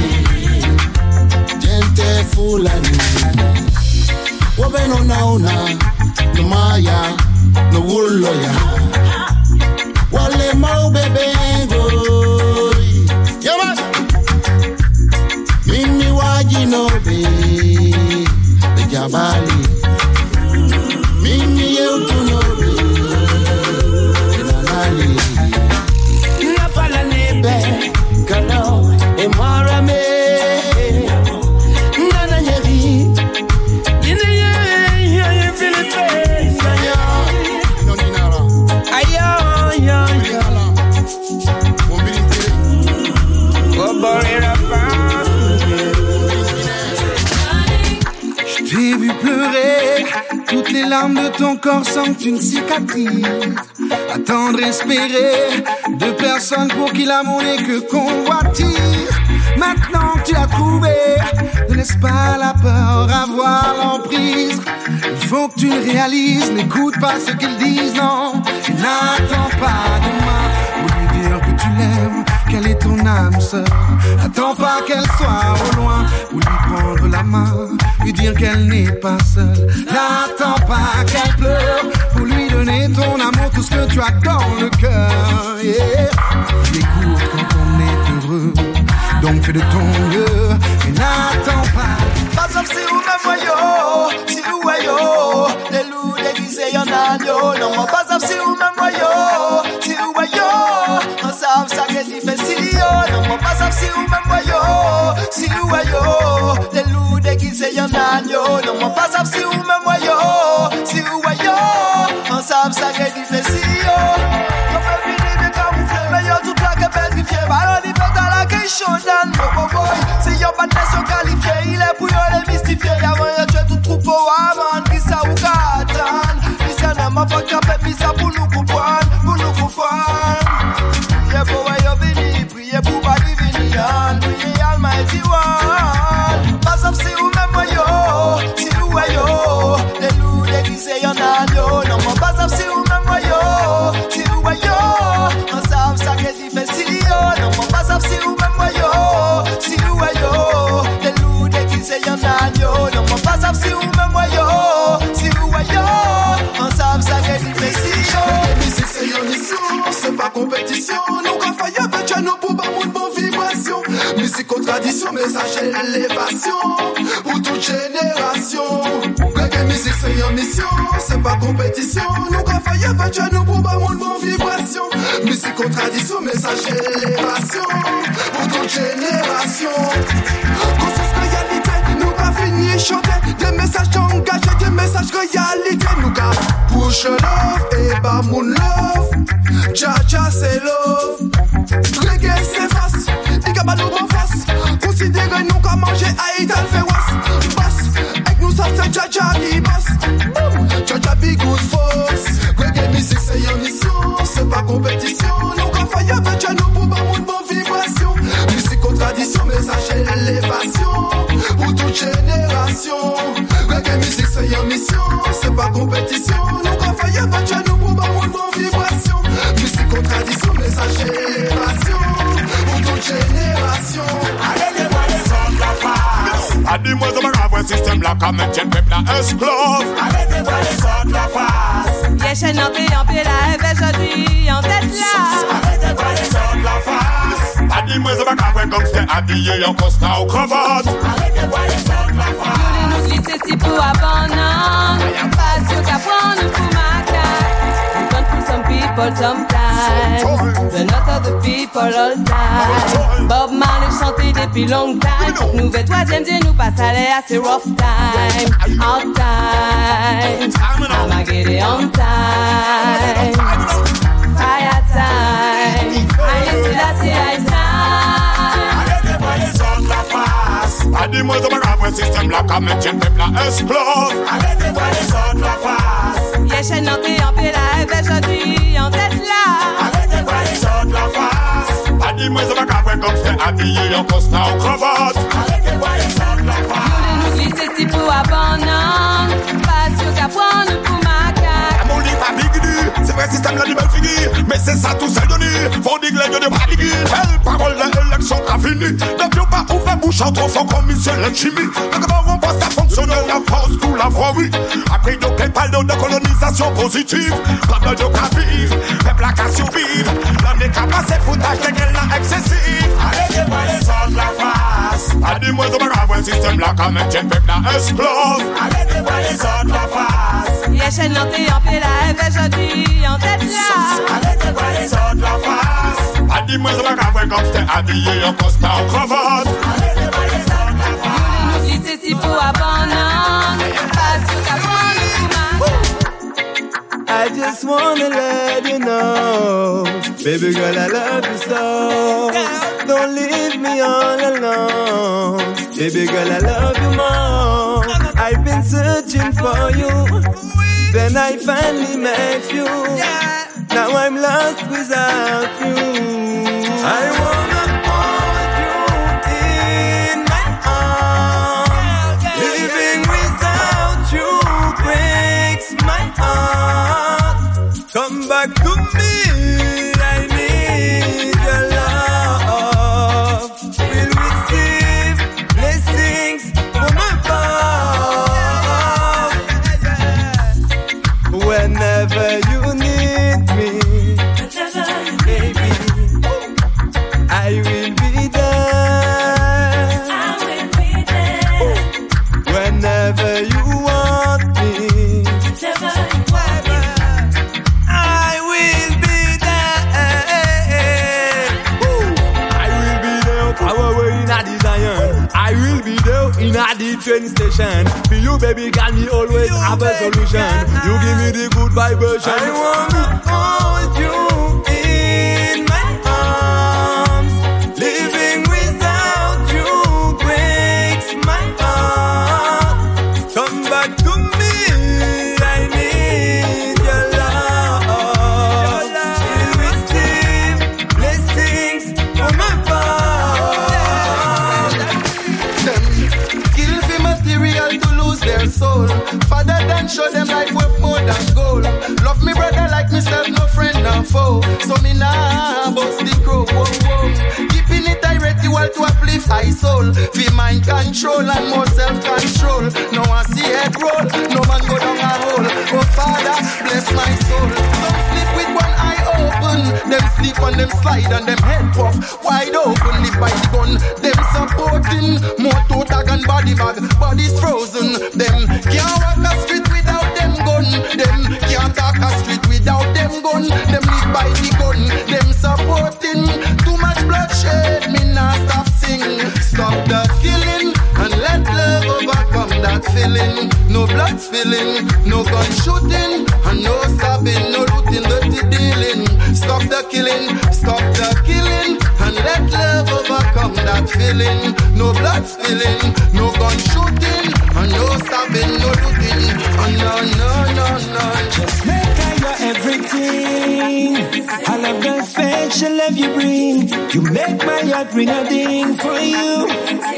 Gente fulani. Wobe no nauna No maya No wuloya Wale mau Ejabali Mimi yeutunobe larmes de ton corps sans une cicatrice. Attendre, espérer de personnes pour qui l'amour n'est que convoitise. Maintenant tu as trouvé, ne laisse pas la peur avoir l'emprise. Il faut que tu le réalises, n'écoute pas ce qu'ils disent, non. N'attends pas demain quelle est ton âme sœur. Attends pas qu'elle soit au loin pour lui prendre la main, lui dire qu'elle n'est pas seule. N'attends pas qu'elle pleure pour lui donner ton amour, tout ce que tu as dans le cœur. Yeah. Écoute quand on est heureux, donc fais de ton mieux et n'attends pas. Pas si ou même voyo, si ou voyo, les loups déguisés y'en a. Non, pas si ou même voyo, si ou voyo, on savent ça difficile yo. Non, moi pas si ou même voyo, si ou voyo, les loups déguisés y'en a yo. Non, moi pas si ou même voyo, si ou voyo, on savent ça qui est difficile yo. Yo fais finir de camoufler, mais yo tout que pétrifié, ballon il fait à la question d'un no boy. Si yo pas de nation qualifiée, il est pour yo les mystifier. Y'a moyen de tout troupeau, ah man, qui ça ou katan. Qui ça n'a pas fait qu'à puis ça pour nous c'est pas compétition. Nous quand faille avec nous pour pas de bonne vibration. Musique aux traditions, message et élévation. Pour toute génération. Conscience réalité, nous pas fini chanter. Des messages engagés, des messages réalité. Nous qu'à push love et bah mon love. Jaja c'est love. Mission, c'est pas compétition. Nous qu'à faille avec nous pour pas mon bon vibration. Musique aux traditions, message et élévation. Pour toute génération. Allez, les les autres la face. A dis-moi, ça va avoir un système là, quand même, j'aime peuple là, explose. Allez, les les autres la face. Yes, chaîne en paix, en paix, la aujourd'hui en tête là. Allez, les les autres la face. A dis-moi, ça va avoir un gangster habillé en costard ou cravate. Allez, les les autres la face. Glisser si pour abandon. Pas sûr qu'à prendre pour macaque. We gone for some people sometimes. But not other people all time. Bob Marley chanté depuis long time. Nouvelle troisième dit nous passe à l'air, rough time. Hard time. I'ma get it on time. Fire time. Used to that see I face. A dis-moi, ça va avoir un système là, quand même, j'aime peuple là, explose. Allez, les les autres la face. Yeah, chaîne en paix, en paix, la aujourd'hui en tête là. Allez, les les autres la face. A dis-moi, ça va avoir un gangster habillé en costard ou cravate. Allez, les les autres la face. Nous glisser si pour abandon. Pas sûr qu'à prendre vrai système là du bel fini Mais c'est ça tout seul donné, faut dire que de digui Belle parole l'élection qu'a fini. Ne viens pas bouche en trop fort comme monsieur le chimie Le gouvernement poste à fonctionner, la force tout la donc quel parle de de cas vivre, peuple à qu'à survivre L'homme n'est qu'à passer foutage de gueule là excessif Allez, dis-moi les autres la face. A système là quand même, j'ai peuple là explose. Allez, dis-moi les autres la Yeah, chaîne en paix, en paix, la aujourd'hui en tête là. Allez, dis-moi les autres la face A dis-moi ça va avoir un gangster habillé en costard ou cravate Allez, dis-moi les autres la face Nous glisser si pour abandon. Pas sûr qu'à prendre pour macaque. I just wanna let you know, baby girl, I love you so. Don't leave me all alone, baby girl, I love you more. I've been searching for you. Then I finally met you. Now I'm lost without you. I wanna hold you in my arms. Living without you breaks my heart. Come back to me. Train station. For you, baby, can me always have a solution. You give me the good vibration. I wanna hold you gold. Love me brother like myself, no friend no foe. So me nah bust the crow. Whoa, whoa. Keeping it direct, you all to uplift high soul. Feel mind control and more self control. No one see head roll, no man go down a hole. Oh Father, bless my soul. Some sleep with one eye open. Them sleep on them slide and them head puff wide open. Live by the gun, them supporting more toe tag and body bag. Bodies frozen. Them can't walk a street without them can't talk a street without them gun. Them live by the gun. Them supporting too much bloodshed. Me nah stop sing. Stop the killing and let love overcome that feeling. No blood spilling, no gun shooting, and no stabbing, no looting, dirty dealing. Stop the killing, stop the killing, and let love overcome that feeling. No blood spilling, no gun shooting, and no stabbing, no looting. Oh no, no, no, no. Just make her your everything. I love the special love you bring. You make my heart ring a ding for you.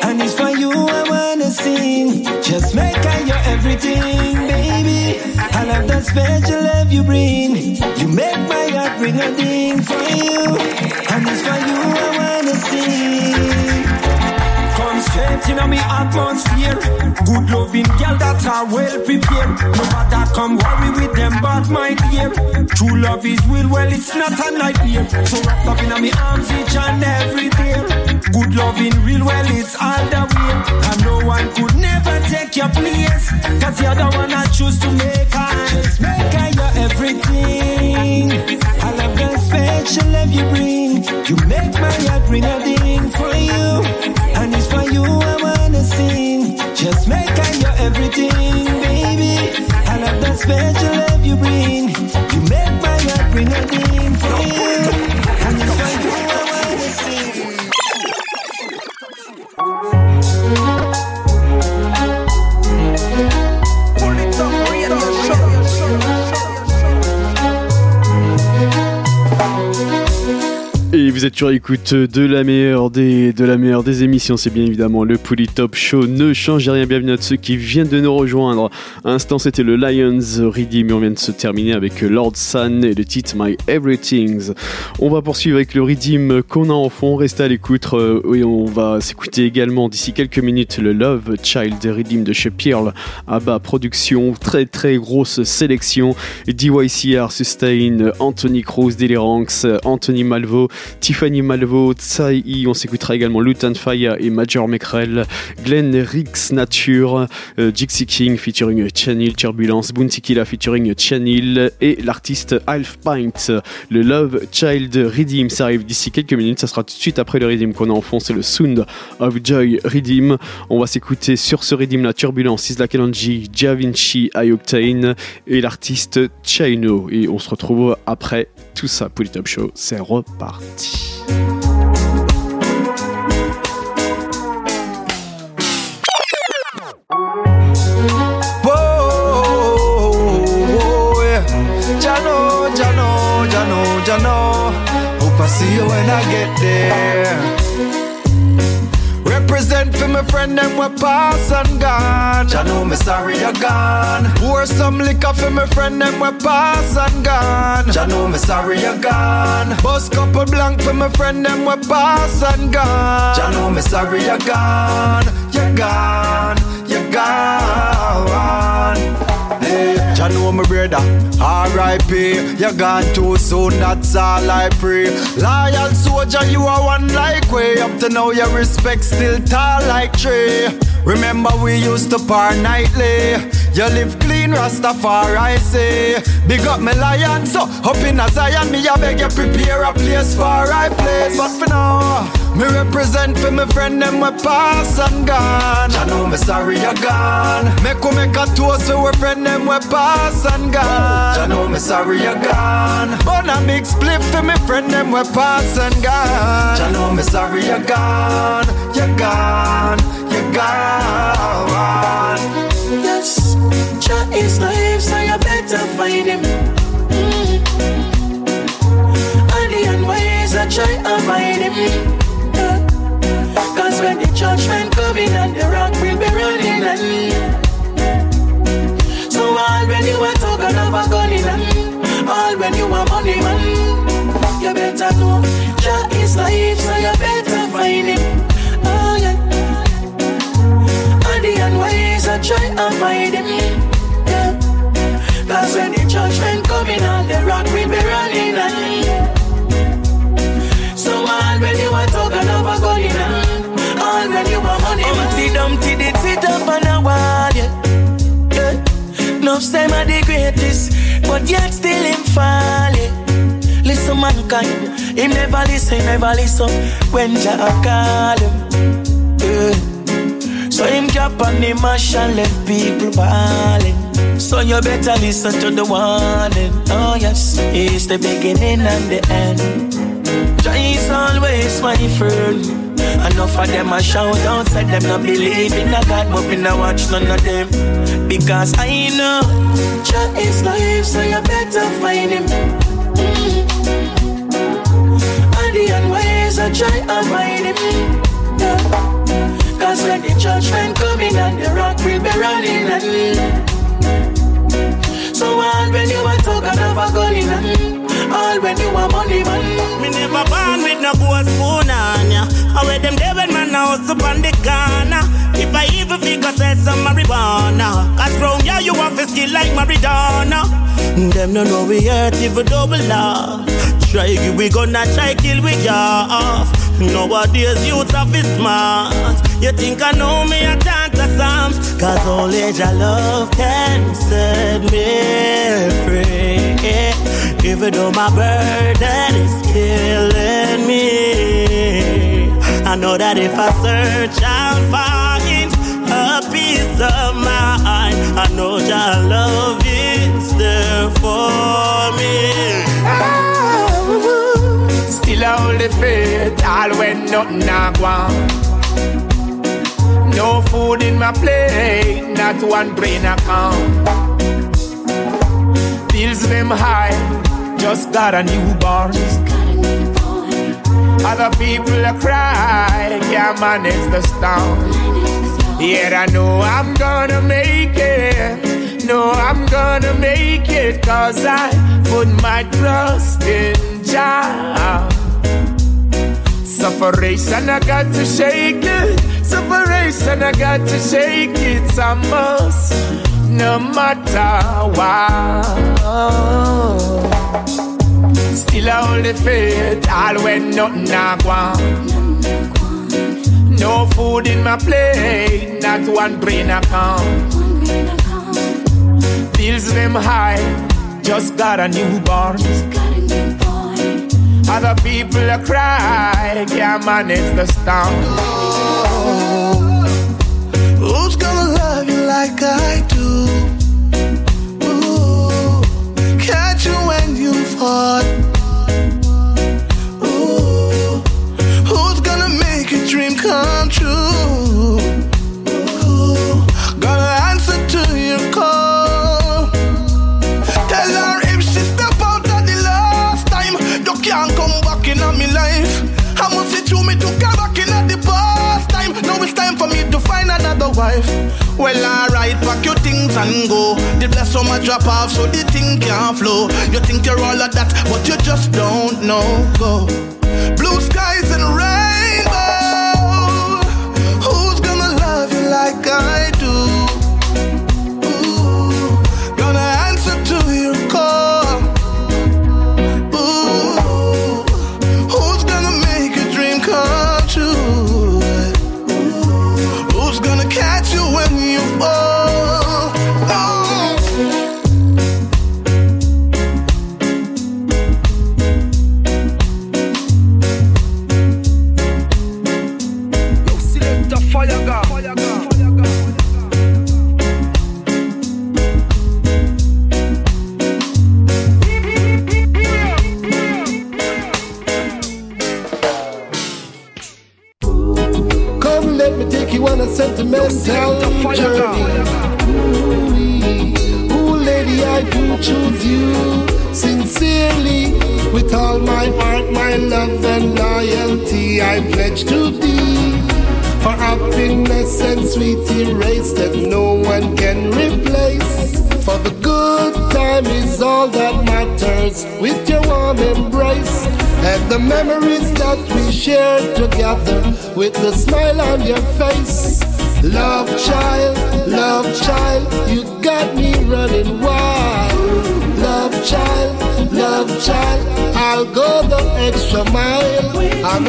And it's for you I wanna sing. Just make her your everything, baby. I love the special love you bring. You make my heart ring a ding for you. And it's for you I Straight in me atmosphere. Good loving girl that are well prepared. No matter come worry with them, but my dear. True love is real, well, it's not a nightmare. So wrapped up in me arms each and every day. Good loving real, well, it's all the way. And no one could never take your place. Cause you're the one I choose to make her. Just make her your everything. I love the special love you bring. You make my heart ring a ding for you. And it's for you I wanna sing. Just make her your everything, baby. I love the special love you bring. You make my heart ring a ding vous êtes sur l'écoute de la meilleure des, de la meilleure des émissions, c'est bien évidemment le Pouli Top Show. Ne changez rien, bienvenue à ceux qui viennent de nous rejoindre. À l'instant, c'était le Lions Redeem, et on vient de se terminer avec Lord San et le titre My Everythings. On va poursuivre avec le Redeem qu'on a en fond, restez à l'écoute. euh, et on va s'écouter également d'ici quelques minutes le Love Child Redeem de chez Pearl, Abba Production, très très grosse sélection. DYCR, Sustain, Anthony Cruz, Deliranx, Anthony Malvo, Tiffany Malvo, Tsai, on s'écoutera également Lutan Fire et Major Meckrel, Glenn Rix Nature, euh, Jixie King featuring Channel Turbulence, Bounty Killa featuring Channel et l'artiste Half Pint. Le Love Child Redeem, ça arrive d'ici quelques minutes, ça sera tout de suite après le Redeem qu'on a en fond, c'est le Sound of Joy Redeem. On va s'écouter sur ce Redeem la Turbulence, Isla Kalonji, Javinci, Ioctane et l'artiste Chino. Et on se retrouve après tout ça pour le Top Show, c'est reparti. Jano, Jano, Jano. Hope I see you when I get there. My friend them we pass and gone. Jah know me sorry you gone. Pour some liquor for my friend them we pass and gone. Jah know me sorry you gone. Bust couple blank for my friend them we pass and gone. Jah know me sorry you gone. You gone. You gone. Hey, Jah know me brother. R.I.P. You gone too soon. That's all I pray. Loyal soldier, you are one like way. Up to now, your respect still tall like tree. Remember we used to par nightly. You live clean, Rastafari say. Big up me lion, so up in a Zion, me I beg you prepare a place for I place. But for now, me represent for me friend them we pass and gone. I know me sorry you gone. Make we make a toast for we friend them we pass and gone. I know me sorry you gone. But a big split for me friend them we pass and gone. I know me sorry you gone. You gone. You gone. Jah is life, so you better find him. Mm. And the unwise, I try avoid him. Cause when the judgment coming and the rock will be running and So all when you are talking of a gun in All when you are money man You better know Jah is life Dumpty did sit up on a wall, yeah. yeah. Enough time are the greatest, but yet still him fall, yeah. Listen, mankind, him never listen, never listen when Jah call him. Yeah. So him drop on the mash and left people balling. So you better listen to the warning. Oh yes, it's the beginning and the end. Jah is always my friend. Enough of them a shout out, said them not believe in a God, but me not watch none of them. Because I know Jah is life, so you better find him. Mm. And the unwise I try avoid him. Yeah. Cause when the judgment coming and the rock will be running and So all when you are talking of a gun in All when you are money man Me never born with no gold spoon on ya. I wear them there man house up on the corner. If I even figure say some marijuana. Cause round ya you have a skill like Maradona. Them no know we hurt we double law. Try we gonna try kill we off. Nowadays youth are smart. You think I know me I chant the psalms. Cause only your love can set me free. Even though my burden is killing me. Know that if I search, I'll find a peace of mind. I know your love is there for me. Still I hold the faith, all when nothing I want. No food in my plate, not one brain account. Bills them high, just got a newborn. Other people cry, can't manage the storm. Yet I know I'm gonna make it. No, I'm gonna make it, cause I put my trust in Jah. Separation, I got to shake it. Separation, I got to shake it. A must, no matter what. Still I hold the faith, all when nothing I want. No food in my plate, not one brain account. Bills them high, just got a new newborn. Other people are cry, can't manage the storm. Who's gonna love you like I do? Fall. Ooh, who's gonna make your dream come true? Wife. Well, alright, pack your things and go. The bless so much drop off, so the thing can't flow. You think you're all of that, but you just don't know. Go.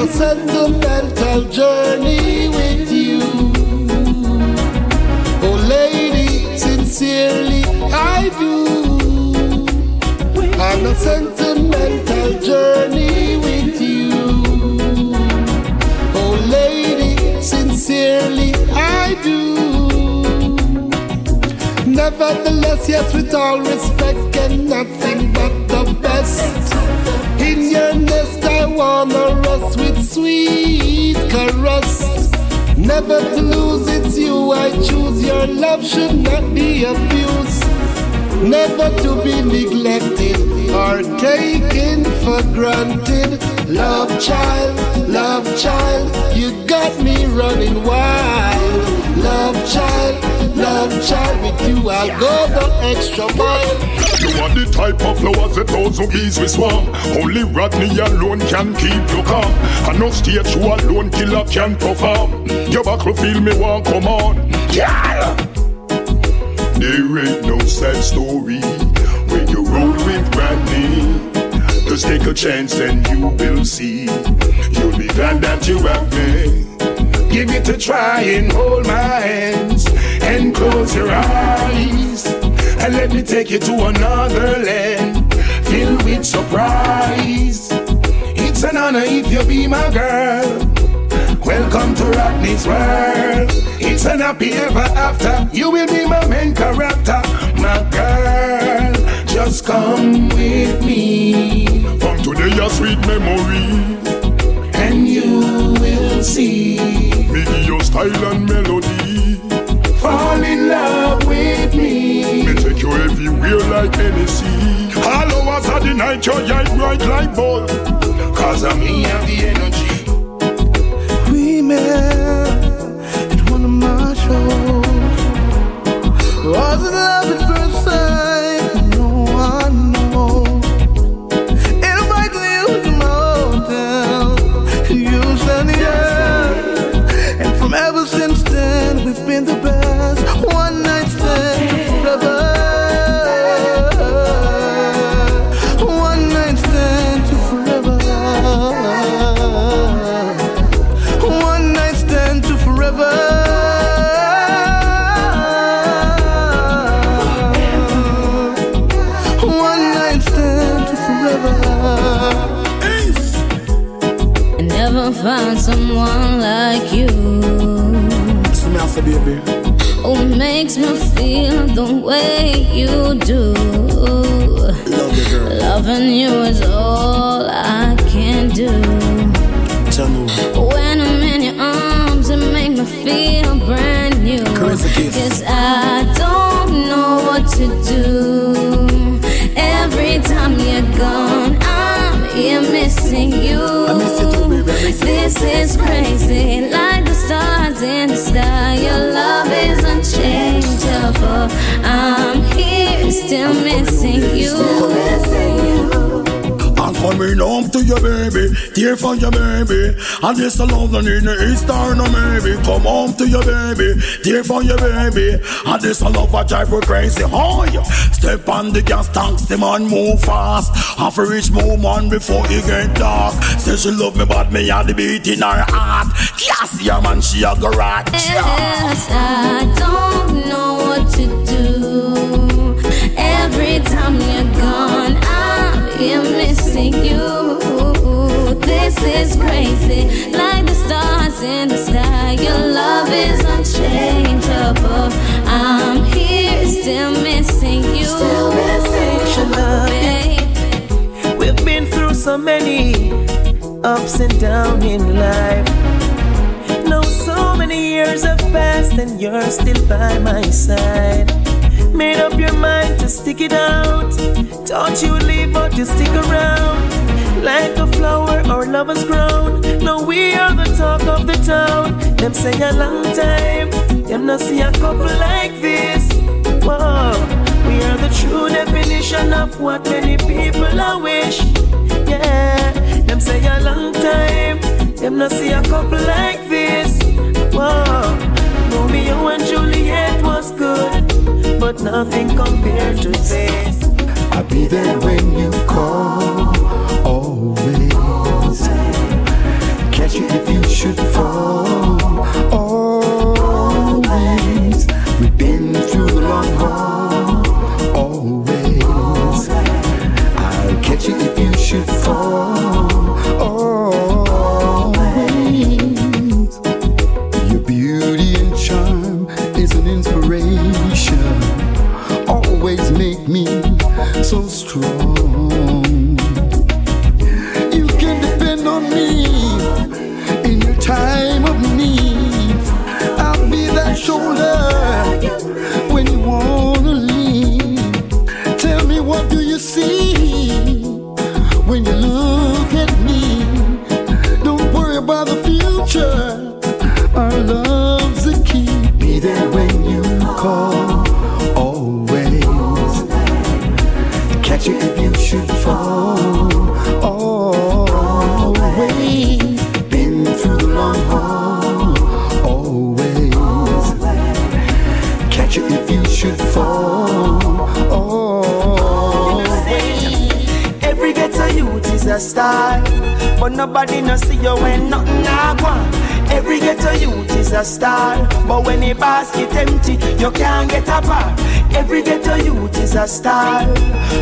A sentimental journey with you. Oh, lady, sincerely, I do. On a sentimental journey with you. Oh, lady, sincerely, I do. Nevertheless, yes, with all respect and sweet caress. Never to lose, it's you I choose. Your love should not be abused. Never to be neglected or taken for granted. Love child, love child, you got me running wild. Love child, love child, with you I'll go the extra mile. Type of flowers that those who bees we swarm. Only Rodney alone can keep you calm. And no stage show alone killer can perform. Your battlefield me want come on. Yeah. There ain't no sad story when you roll with Rodney. Just take a chance and you will see. You'll be glad that you have me. Give it a try and hold my hands and close your eyes. And let me take you to another land filled with surprise. It's an honor if you be my girl. Welcome to Rodney's world. It's an happy ever after. You will be my main character, my girl. Just come with me. From today, your sweet memory. And you will see. Me give you style and melody. Fall in love with me. Everywhere like Hennessy. All hours of the night, your eye bright like bulb. Cause of me have the energy. we met makes me feel the way you do. Love girl. Loving you is all I can do. When I'm in your arms, it make me feel brand new. Cause I don't know what to do. Every time you're gone, I'm here missing you. This is crazy, like the stars in the sky. Your love is unchangeable. I'm here, still missing you. Coming home to your baby, dear, for your baby. And this love that in the Easter no maybe. Come home to your baby, dear, for your baby. And this love I drive for crazy. Oh yeah. Step on the gas tank, the man move fast. Half a rich moment before it get dark. Say she love me, but me had the beat in her heart. Yes, yeah, man, she a garage. I don't know what to do. Every time you're gone, I'm here missing you. This is crazy, like the stars in the sky. Your love is unchangeable. I'm here, still so many ups and downs in life. Now so many years have passed and you're still by my side. Made up your mind to stick it out. Thought you would leave, but you stick around. Like a flower, our love has grown. Now we are the talk of the town. Them say a long time. Them not see a couple like this. Whoa. We are the true definition of what many people I wish. Say a long time. Them not see a couple like this. Whoa, Romeo and Juliet was good, but nothing compared to this. I'll be there when you call, always. Catch you if you should fall, always. We've been through the long haul, but nobody no see you when nothing a go on. Every ghetto youth is a star, but when the basket empty, you can't get a bar. Every ghetto youth is a star,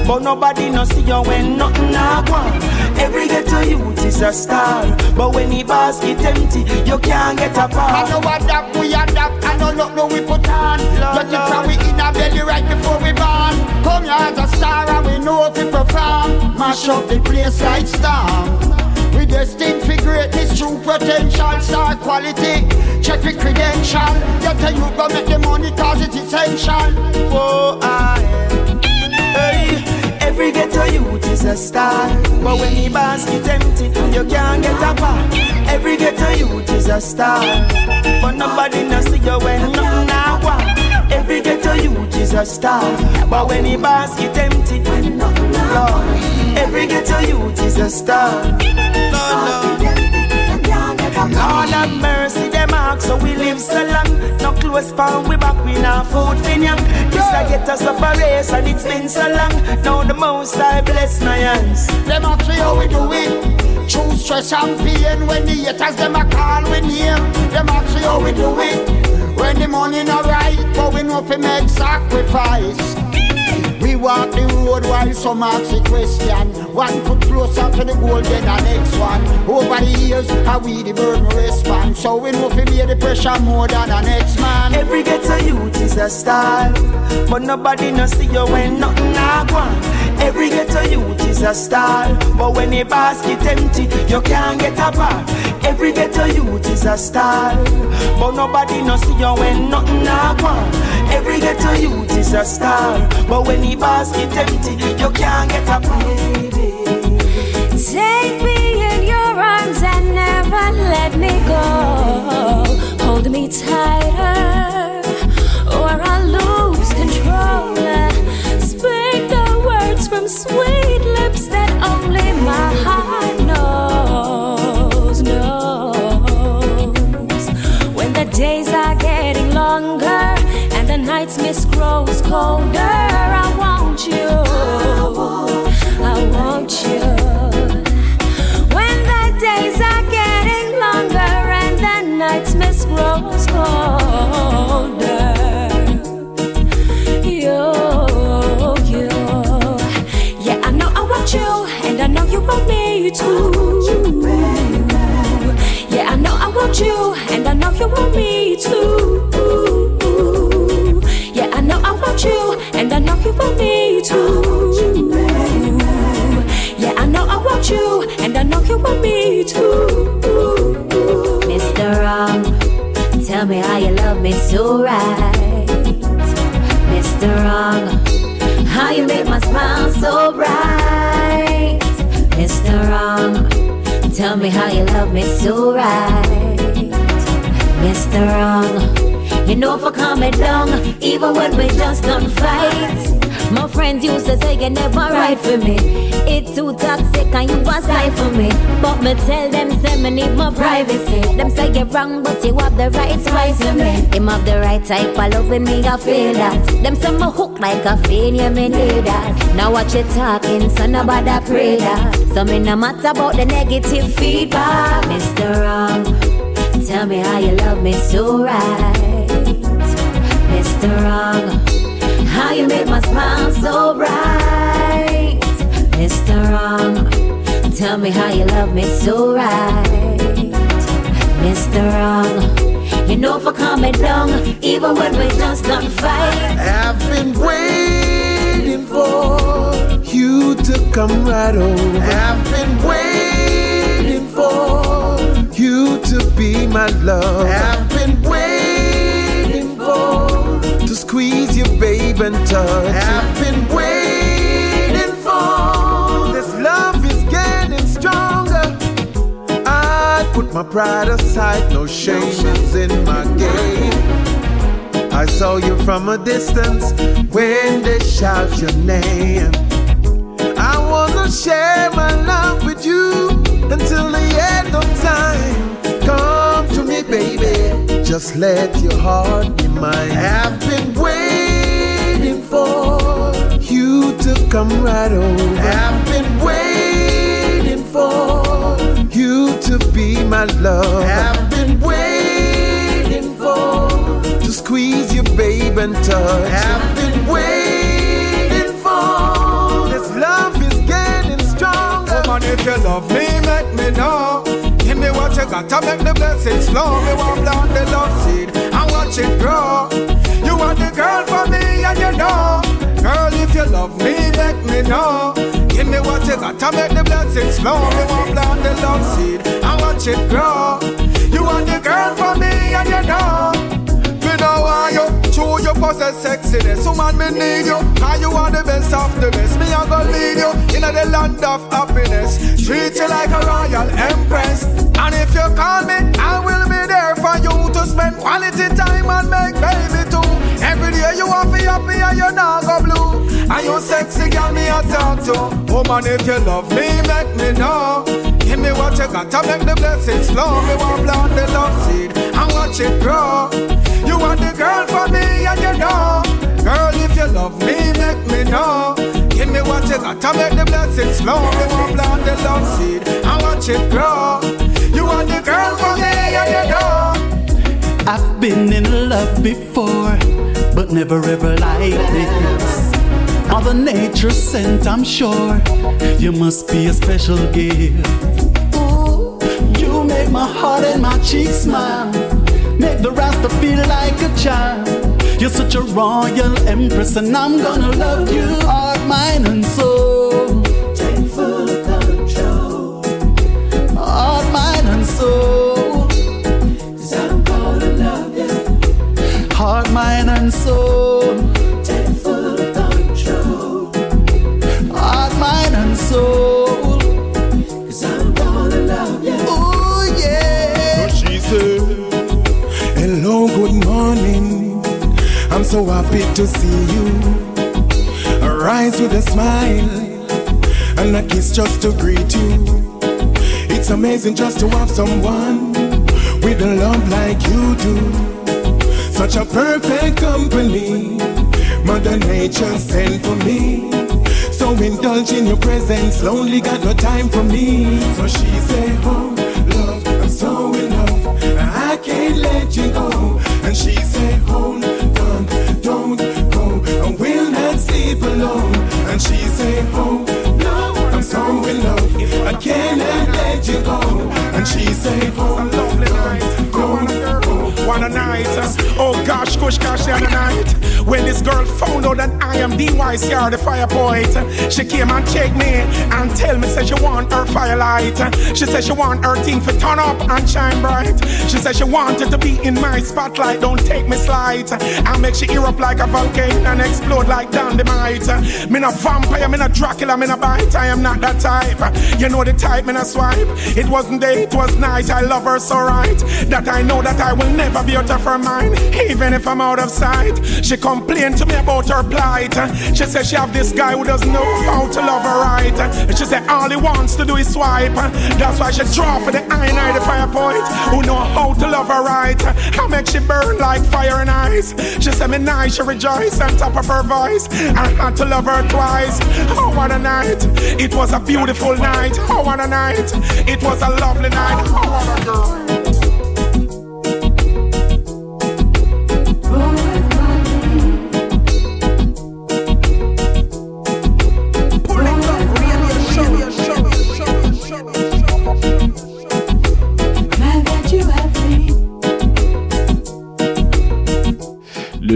but nobody no see you when nothing a go on. Every ghetto youth is a star, but when the basket empty, you can't get a bar. I know adapt, we adapt, I know look no we put on. But the time we in our belly right before we born. Come here as a star and we know if we perform. Mash up the place like storm. We destined for greatness, true potential, star quality. Check the credential. Get a you go make the money cause it's essential. Oh, I Hey, every ghetto youth is a star, but when the basket empty, you can't get a bar. Every ghetto youth is a star, but nobody knows see you when nothing go. Every ghetto youth is a star, but when the basket empty, Lord, every ghetto youth is a star. Lord, Lord have mercy, them ask so we live so long. No close pound, we back, we now food fin young. This I get us up a race and it's been so long. Now the most I bless my hands. Them ask me how we do it. Choose stress and pain when the haters them a call we name. Them ask me how we do it. When the money not right, but we know fi make sacrifice. Walk the road while some ask the question. One put closer to the goal than the next one. Over the years, how we the burden respond. So we know fi bear the pressure more than the next man. Every ghetto youth is a star, but nobody no see you when nothing a go. Every ghetto youth is a star, but when the basket empty, you can't get a bar. Every ghetto youth is a star, but nobody no see you when nothing a go on. Every ghetto youth is a star, but when the basket empty, you can't get a bar. Take me in your arms and never let me go. Hold me tighter, older, I want you. I want you. When the days are getting longer and the nights mist grows colder. You, you. Yeah, I know I want you, and I know you want me too. Yeah, I know I want you, and I know you want me Mr. Wrong, tell me how you love me so right. Mr. Wrong, how you make my smile so bright. Mr. Wrong, tell me how you love me so right. Mr. Wrong, you know for coming down, even when we just don't fight. Friends used to say you never right for me. It's too toxic and you was life for me. But me tell them say me need my privacy. Them say you're wrong, but you have the right spice for me. Him have the right type of love with me, I feel that. Them say me hook like a fiend, yeah me need that. Now what you talking, so nobody pray that. So me no matter about the negative feedback, Mr. Wrong. Tell me how you love me so right, Mr. Wrong. How you make my smile so bright, Mr. Wrong. Tell me how you love me so right, Mr. Wrong. You know for coming down, even when we just don't fight. I've been waiting for you to come right over. I've been waiting for you to be my love. I've and touch. I've been waiting for this love is getting stronger. I put my pride aside, no shame is in my game. I saw you from a distance when they shout your name. I wanna share my love with you until the end of time. Come to me, baby. Just let your heart be mine. I've been come right over. I've been waiting for you to be my love. I've been waiting for to squeeze you, babe, and touch. I've been waiting for this love is getting stronger. Woman, if you love me, make me know. Give me what you got to make the blessings flow. Me want plant the love seed and watch it grow. You want the girl for me, and you know. Girl, if you love me, make me know. Give me what you got to make the blessings flow. Me want plant the love seed and watch it grow. You want the girl for me, and you know. Me know why you True, you possess sexiness. Woman, me need you. How you are the best of the best. Me, I gonna lead you in the land of happiness. Treat you like a royal empress. And if you call me, I will be there for you to spend quality time and make baby. Every day you want be happy and you not go blue. And you sexy girl, me a talk to. Woman, if you love me, make me know. Give me what you got to make the blessings flow. Me want plant the love seed and watch it grow. You want the girl for me and you know Girl, if you love me, make me know Give me what you got to make the blessings flow Me want plant the love seed and watch it grow You want the girl for me and you know I've been in love before, never ever like this. Mother Nature sent, I'm sure. You must be a special gift. Ooh, you make my heart and my cheeks smile. Make the rasta feel like a child. You're such a royal empress, and I'm gonna love you, heart, mind, and soul. Heart, mind, and soul. Cause I'm love. Oh, yeah. So she said, Hello, good morning. I'm so happy to see you. Rise with a smile and a kiss just to greet you. It's amazing just to have someone with a love like you do. Such a perfect company. Mother Nature sent for me. So indulge in your presence, lonely got no time for me. So she say, Oh, love, I'm so in love, I can't let you go. And she say, Hold on, don't go, I will not sleep alone. And she say, Oh, love, I'm so in love, I cannot let you go. And she say, Oh, a night, oh gosh, kush gosh, the other night. When this girl found out that I am DYCR, the fire poet, she came and checked me and tell me, said she want her firelight. She said she want her thing to turn up and shine bright. She said she wanted to be in my spotlight, don't take me slight. I make she erupt like a volcano and explode like dynamite. Me no vampire, me no Dracula, me no bite. I am not that type. You know the type, me no swipe. It wasn't day, it was night. I love her so right that I know that I will never be out of her mind, even if I'm out of sight. She complained to me about her plight. She said she have this guy who doesn't know how to love her right. She said all he wants to do is swipe. That's why she draw for the the fire point, who know how to love her right. How make she burn like fire in eyes. She said me nice, she rejoice on top of her voice. I had to love her twice. Oh, what a night! It was a beautiful night. Oh, what a night! It was a lovely night. Oh, what a girl.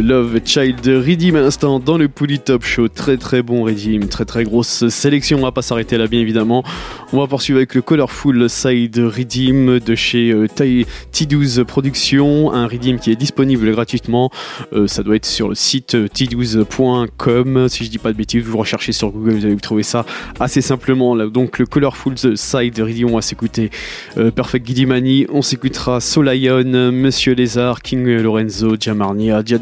Love Child de Redeem à l'instant dans le Pouli Top Show. Très très bon Redeem, très très grosse sélection. On va pas s'arrêter là bien évidemment. On va poursuivre avec le Colorful Side Redeem de chez euh, Tai- T12 Productions. Un Redeem qui est disponible gratuitement. Euh, ça doit être sur le site euh, t12.com. Si je dis pas de bêtises, vous recherchez sur Google, vous allez trouver ça assez simplement. Là, donc le Colorful Side Redeem, on va s'écouter euh, Perfect Gidimani. On s'écoutera Solion, Monsieur Lézard, King Lorenzo, Jamarnia, Dia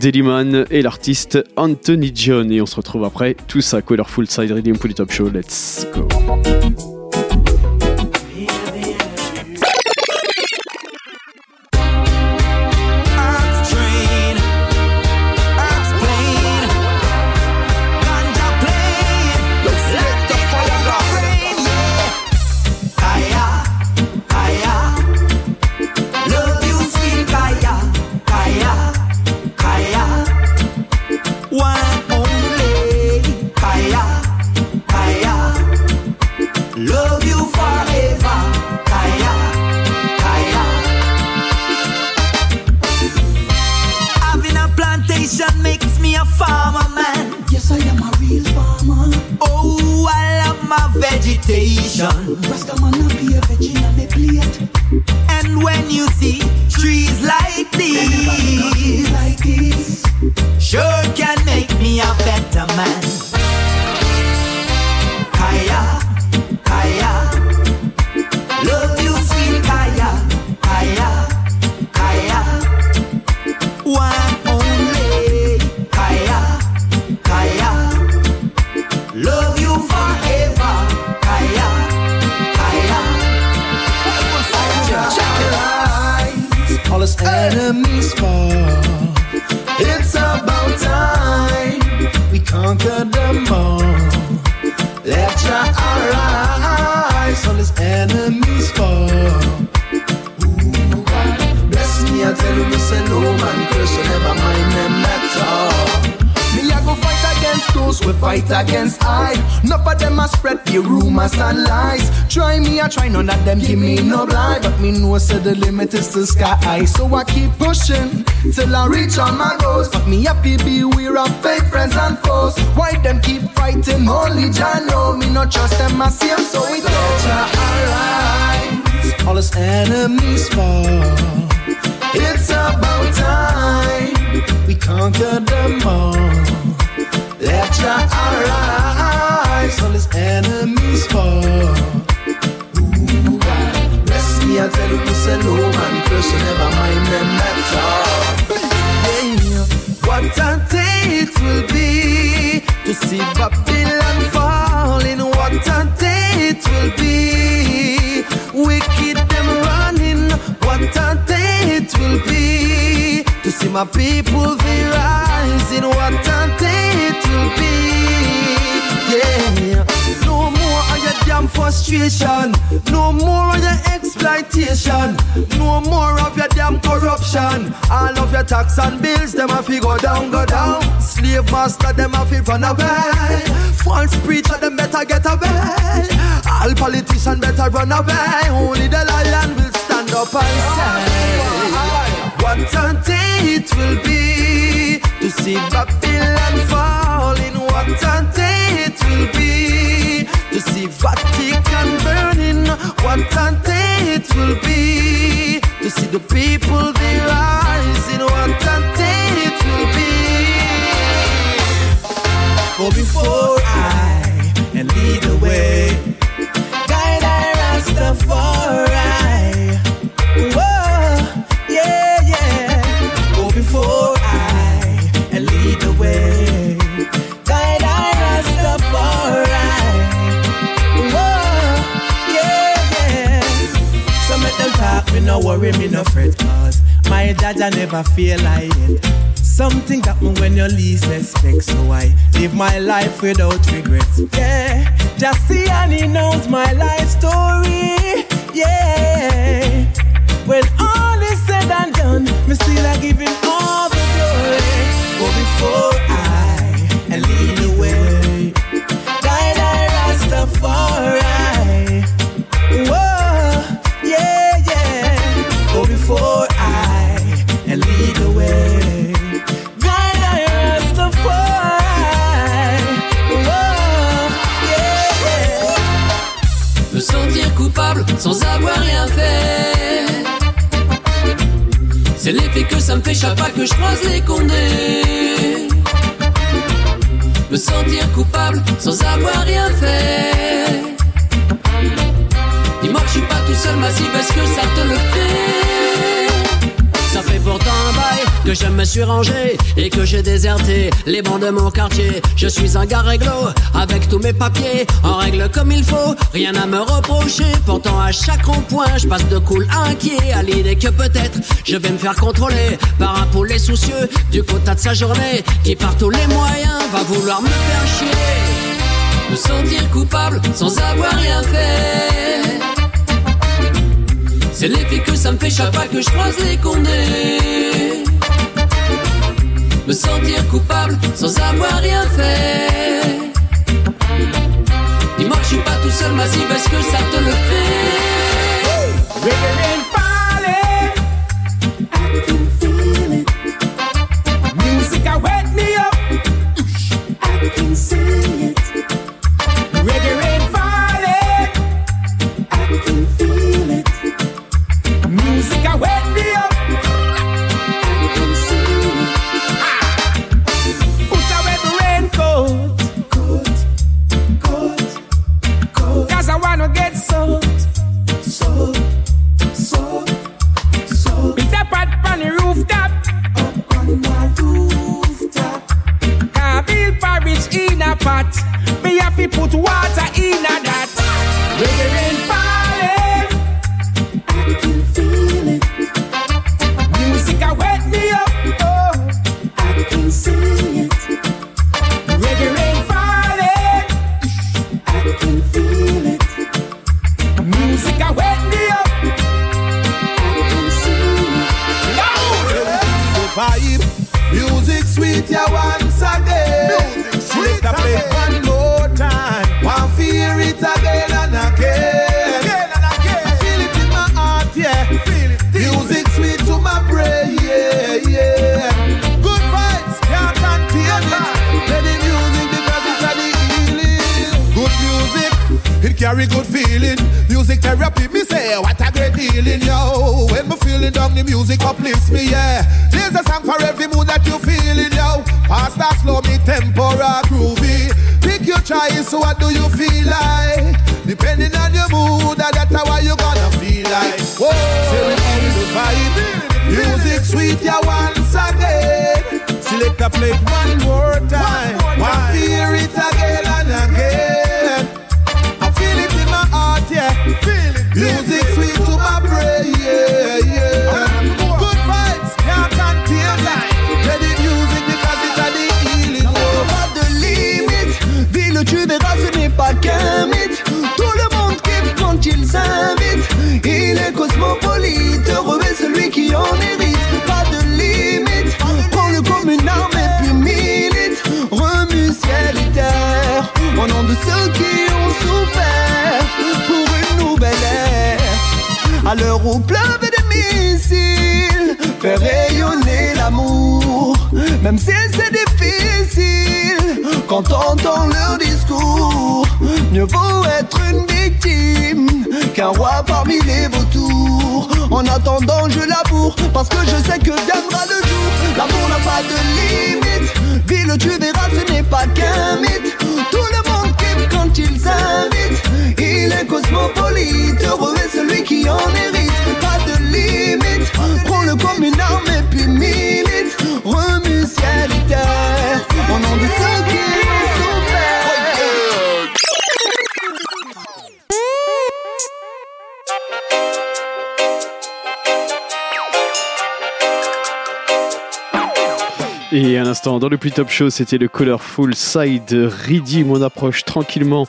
Deliman et l'artiste Anthony John. Et on se retrouve après tout ça, Colorful Side Redeem pour le Top Show. Let's go. So I keep pushing till I reach all my goals. But me happy be them have to go down, go down. Slave master, them have to run away. False preacher, them better get away. All politicians better run away. Only the lion will stand up and say, What a day it will be to see Babylon fall in what a day it will be to see Vatican burning. What a day it will be to see the people worry, me no fret, cause my dada never feel like it. Something happen when you least expect, so I live my life without regrets. Yeah, just see and he knows my life story. Yeah, when all is said and done, me still I him all the glory. Go before ça me fait chaque fois que je croise les condés. Me sentir coupable sans avoir rien fait. Dis-moi que je suis pas tout seul, massif, est-ce que ça te le fait? Pourtant un bail que je me suis rangé et que j'ai déserté les bancs de mon quartier. Je suis un gars réglo avec tous mes papiers en règle comme il faut, rien à me reprocher. Pourtant à chaque rond-point, je passe de cool inquiet à l'idée que peut-être je vais me faire contrôler par un poulet soucieux du quota de sa journée qui par tous les moyens va vouloir me faire chier. Me sentir coupable sans avoir rien fait. C'est l'effet que ça me fait chaque fois que je croise les condés. Me sentir coupable sans avoir rien fait. Dis-moi que je suis pas tout seul, massif, est-ce que ça te le fait? Quand on entend leur discours, mieux vaut être une victime qu'un roi parmi les vautours. En attendant, je laboure parce que je sais que viendra le jour. L'amour n'a pas de limite. Ville, tu verras, ce n'est pas qu'un mythe. Tout le monde kiffe quand il s'invite. Il est cosmopolite, heureux est celui qui en hérite. Pas de limite. Prends-le comme une arme À l'instant, dans le plus top show, c'était le Colorful Side Redeem. On approche tranquillement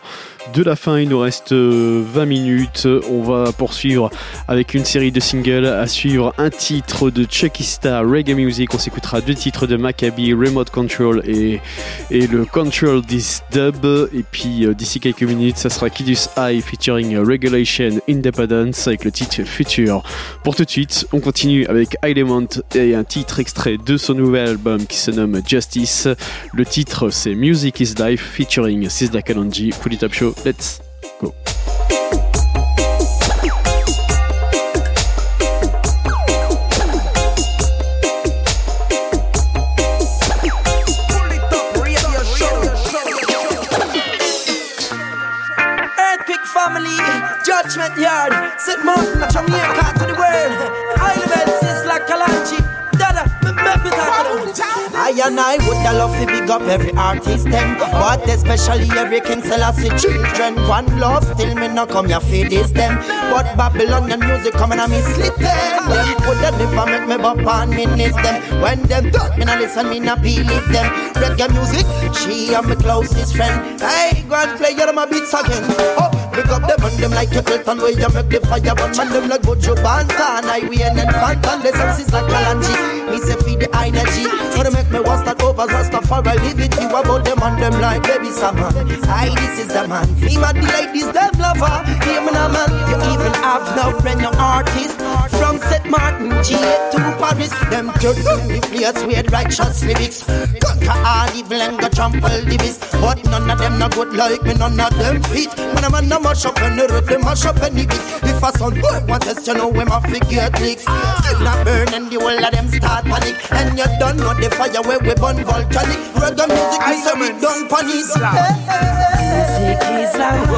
de la fin. Il nous reste euh, 20 minutes. On va poursuivre avec une série de singles. À suivre un titre de Chucky Star Reggae Music. On s'écoutera deux titres de Maccabi, Remote Control et, et le Control This Dub. Et puis euh, d'ici quelques minutes, ça sera Kidus Eye featuring Regulation Independence avec le titre Future. Pour tout de suite, on continue avec Element et un titre extrait de son nouvel album qui se nomme Justice. Le titre c'est Music is Life featuring Sisda Kalonji. Le top show, let's go. Judgment yard, set mountain, Jamaica to I and I would love to big up every artist them, but especially every King Selassie children. One love, still me no come here feed this them, but Babylonian music coming and me slip them. Them could have never make me bop and me miss them. When them talk, me no listen, me no believe them. Reggae music, she am my closest friend. Hey, go and play your my beats again. Oh, Pick up them and them like a Clinton where you make the fire. Burn Man them like Buju Banton I we and Fantan The senses like Kalonji. Me say feed the energy. So they make me want start over Rastafari. Live it you about them and them like baby summer. I this is the man. Fever the ladies them lover Hear me now man You even have now friend your artist From St. Martin G to Paris Them church me place with righteous lyrics. Conquer all evil and go trample the beast. But none of them no good like me None of them fit. Man a man no mash up any rhythm Mash up any beat. If a son boy want test you know him a figure clicks Still not burn and the whole of them start panic. And you don't know the fire where we burn volcanic. Reggae music me say we don't panic. Music is life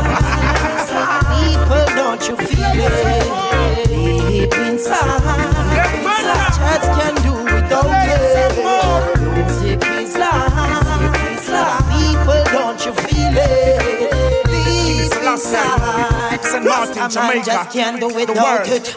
People don't you feel it? Deep inside Just can't do without it. Music is life People don't you feel it St. Martin, Rasta man Jamaica, just can't do the without it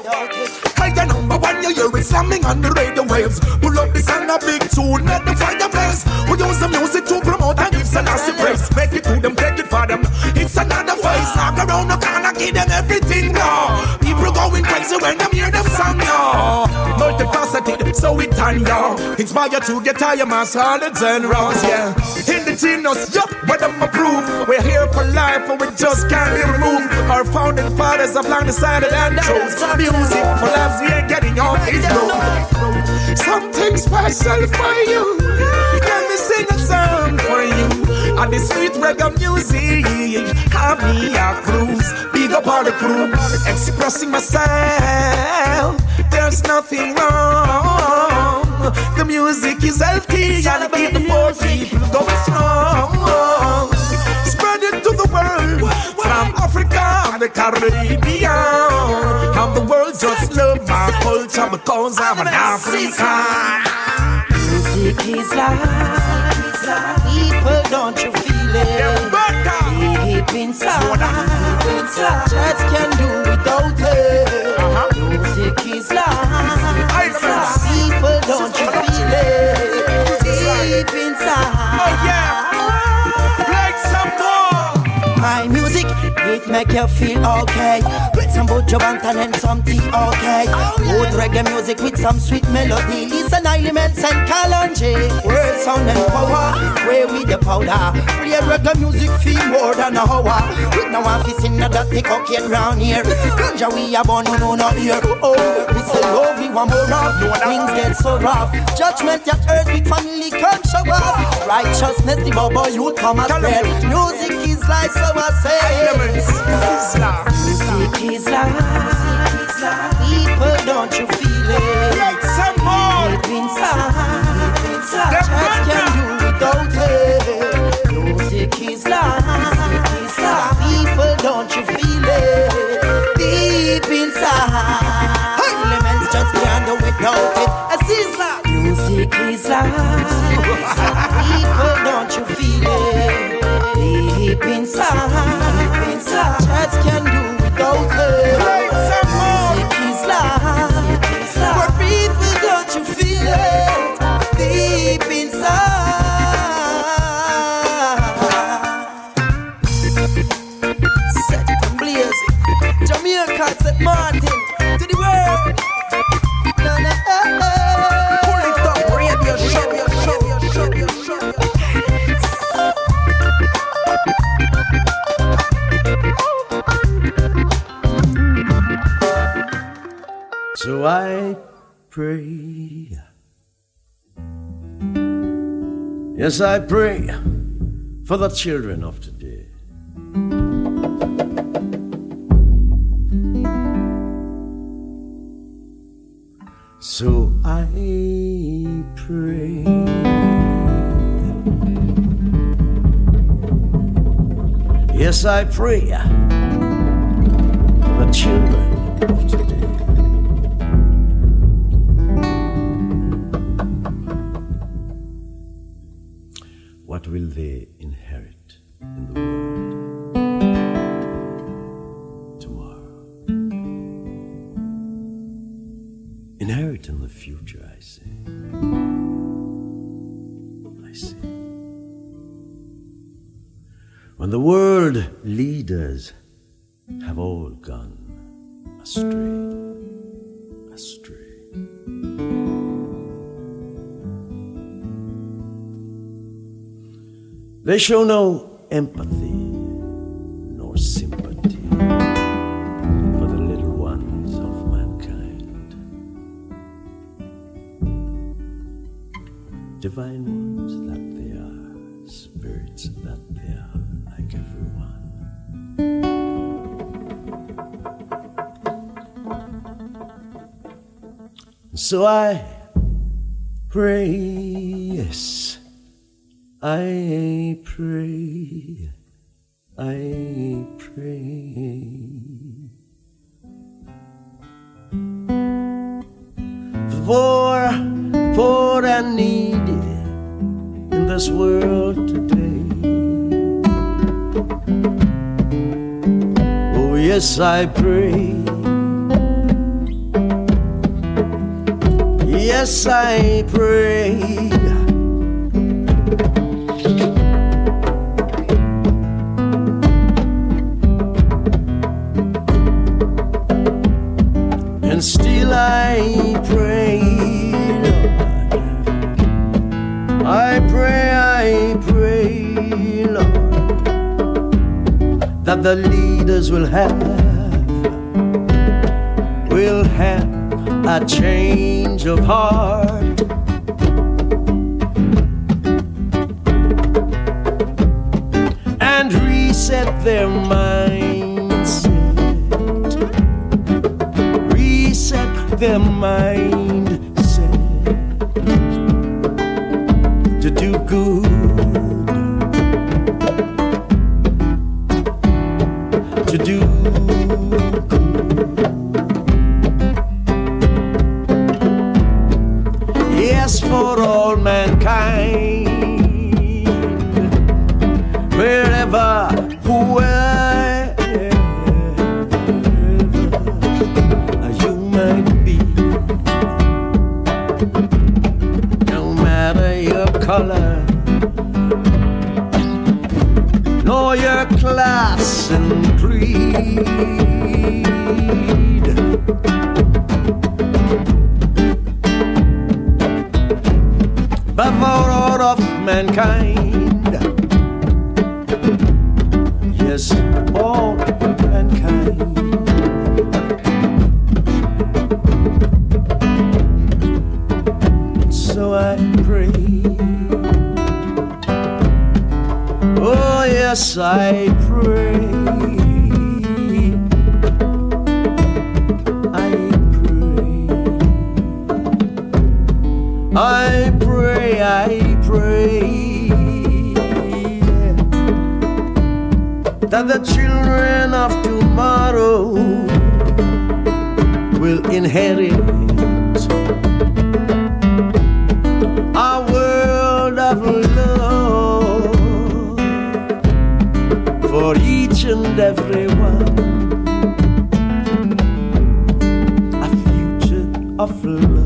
Hey, the number one, you hear it slamming on the radio waves. Pull up this and a big tune, let the fire blaze. We use the music to promote and give Selassie praise. Make it to them, take it for them. It's another face. Knock around the corner, give them everything, no. People going crazy when them hear them song, yo. Multifaceted, so it turn, yo. Inspire to get tired, mass all the genres, yeah. In the genius, yup, what them approve. We're here for life, and we just can't be removed. Our founding fathers have long decided and chose music for lives we ain't getting on is no. Something special for you. Let me sing a song for you. And the sweet reggae music have me a cruise. Big up all the crew, expressing myself. There's nothing wrong. The music is healthy and keep the poor people going strong. Spread it to the world from Africa and the Caribbean. And the world just love my culture because I'm an African. Music is life. People, don't you feel it? Deep inside, deep inside. Just can't do without it. Music is life. People, don't you feel it? Deep inside. Oh yeah, like some more. My music, it make you feel okay. Some Buju Banton and some tea, okay. Good reggae music with some sweet melody. Listen, elements and Kalonji. World sound and power. Where with the powder. Play reggae music feel more than a hour. With no office in the dirty cocaine round here. Ganja we are born, no, no, not here. Oh, we say love, we want more of. Things get so rough. Judgment, your earth with family come show up. Righteousness, the bubble, you come as well. Music is life, so I say. Music is life. People, don't you feel it? Like some more. Deep inside. Deep inside. Just can't do without it. Music is life. Music is life. People, don't you feel it? Deep inside. Elements just can't do without it. As is. Music is life. People, don't you feel it? Deep inside, deep inside, So I pray. Yes, I pray for the children of today. So I pray. Yes, I pray for the children What will they inherit in the world tomorrow? Inherit in the future, I say. I say. When the world leaders have all gone astray, They show no empathy nor sympathy for the little ones of mankind. Divine ones that they are, spirits that they are, like everyone. So I pray, yes. I pray, I pray for poor and needy in this world today. Oh, yes, I pray. Yes, I pray. Will have, will have a change of heart. Each and every one. A future of love,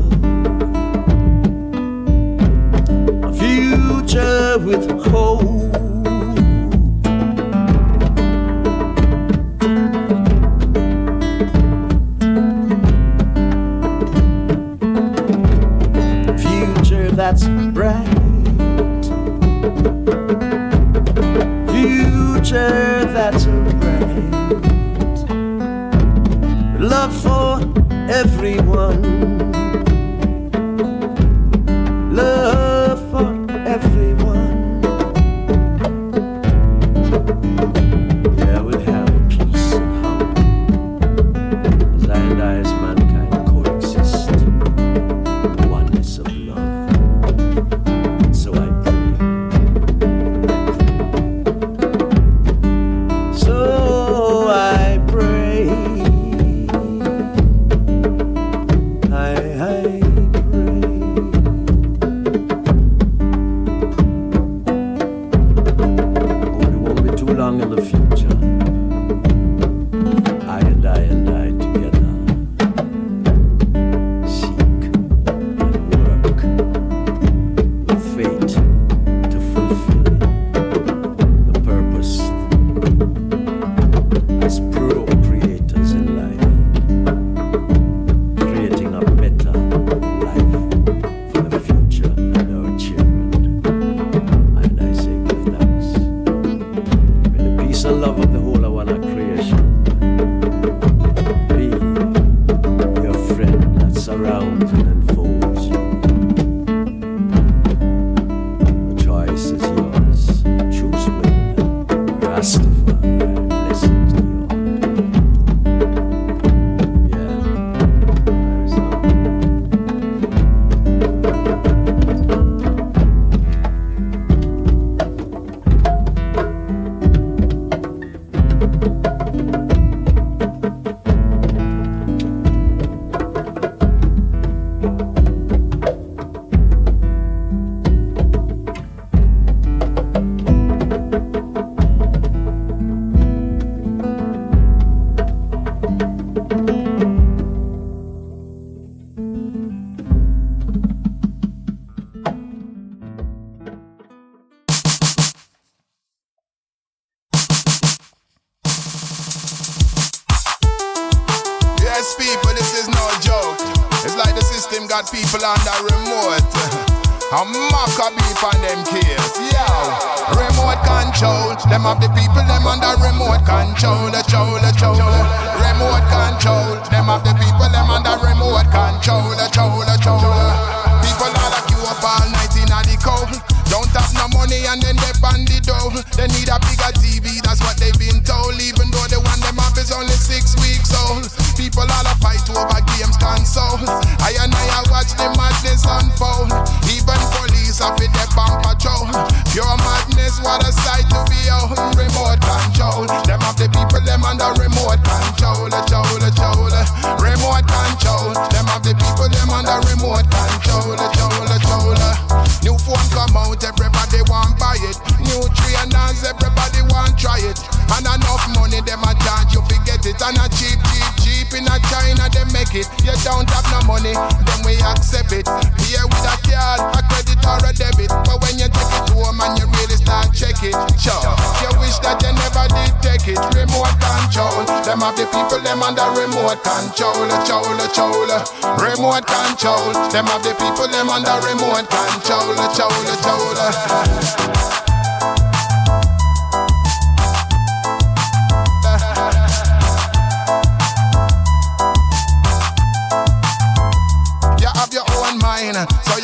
it. And a cheap, cheap, cheap in a China they make it. You don't have no money, then we accept it. Here with a card, a credit or a debit. But when you take it home and you really start check it. Sure, you wish that you never did take it. Remote control, them have the people them under remote control. Chola, chola, remote control. Them have the people them under remote control. Chola, chola.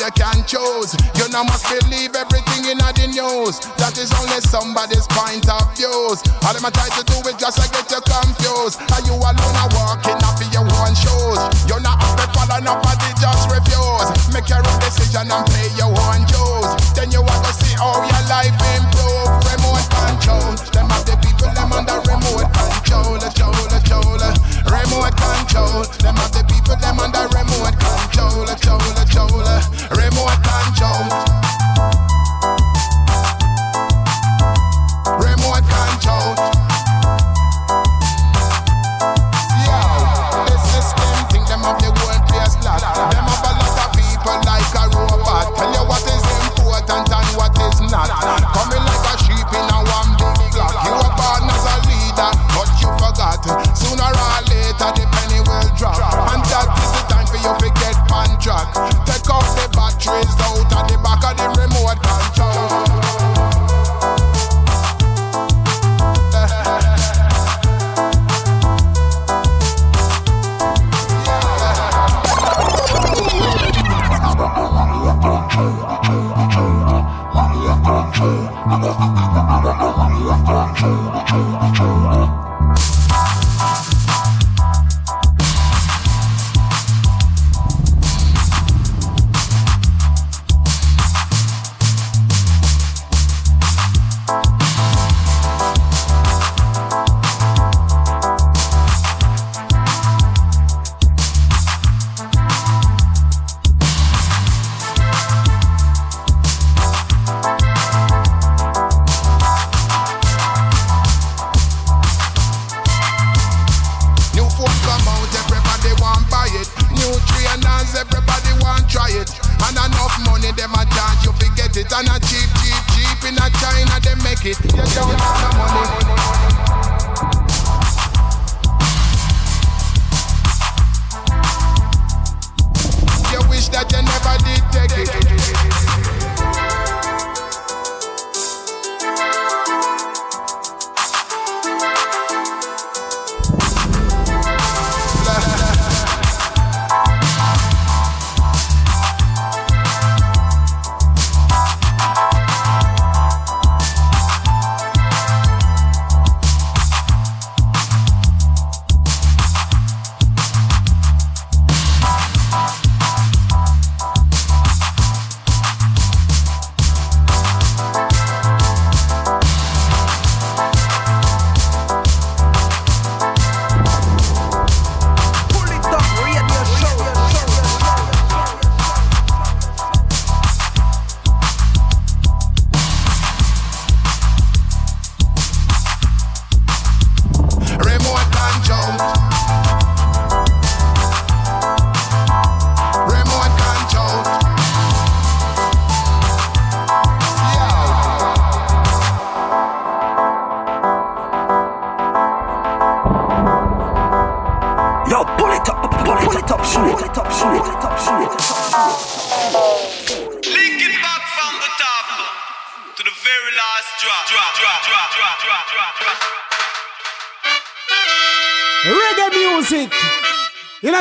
You can choose. You now must believe everything in the news. That is only somebody's point of views. All them try to do is just to get you confused. Are you alone are walking up in your own shoes? You're not up to follow nobody just refuse. Make your own decision and pay your own dues. Then you want to see how your life improve. Remote control. Them have the people them under remote. Control, control. Remote control. Them have the people them under remote control. Control, control. Remote control.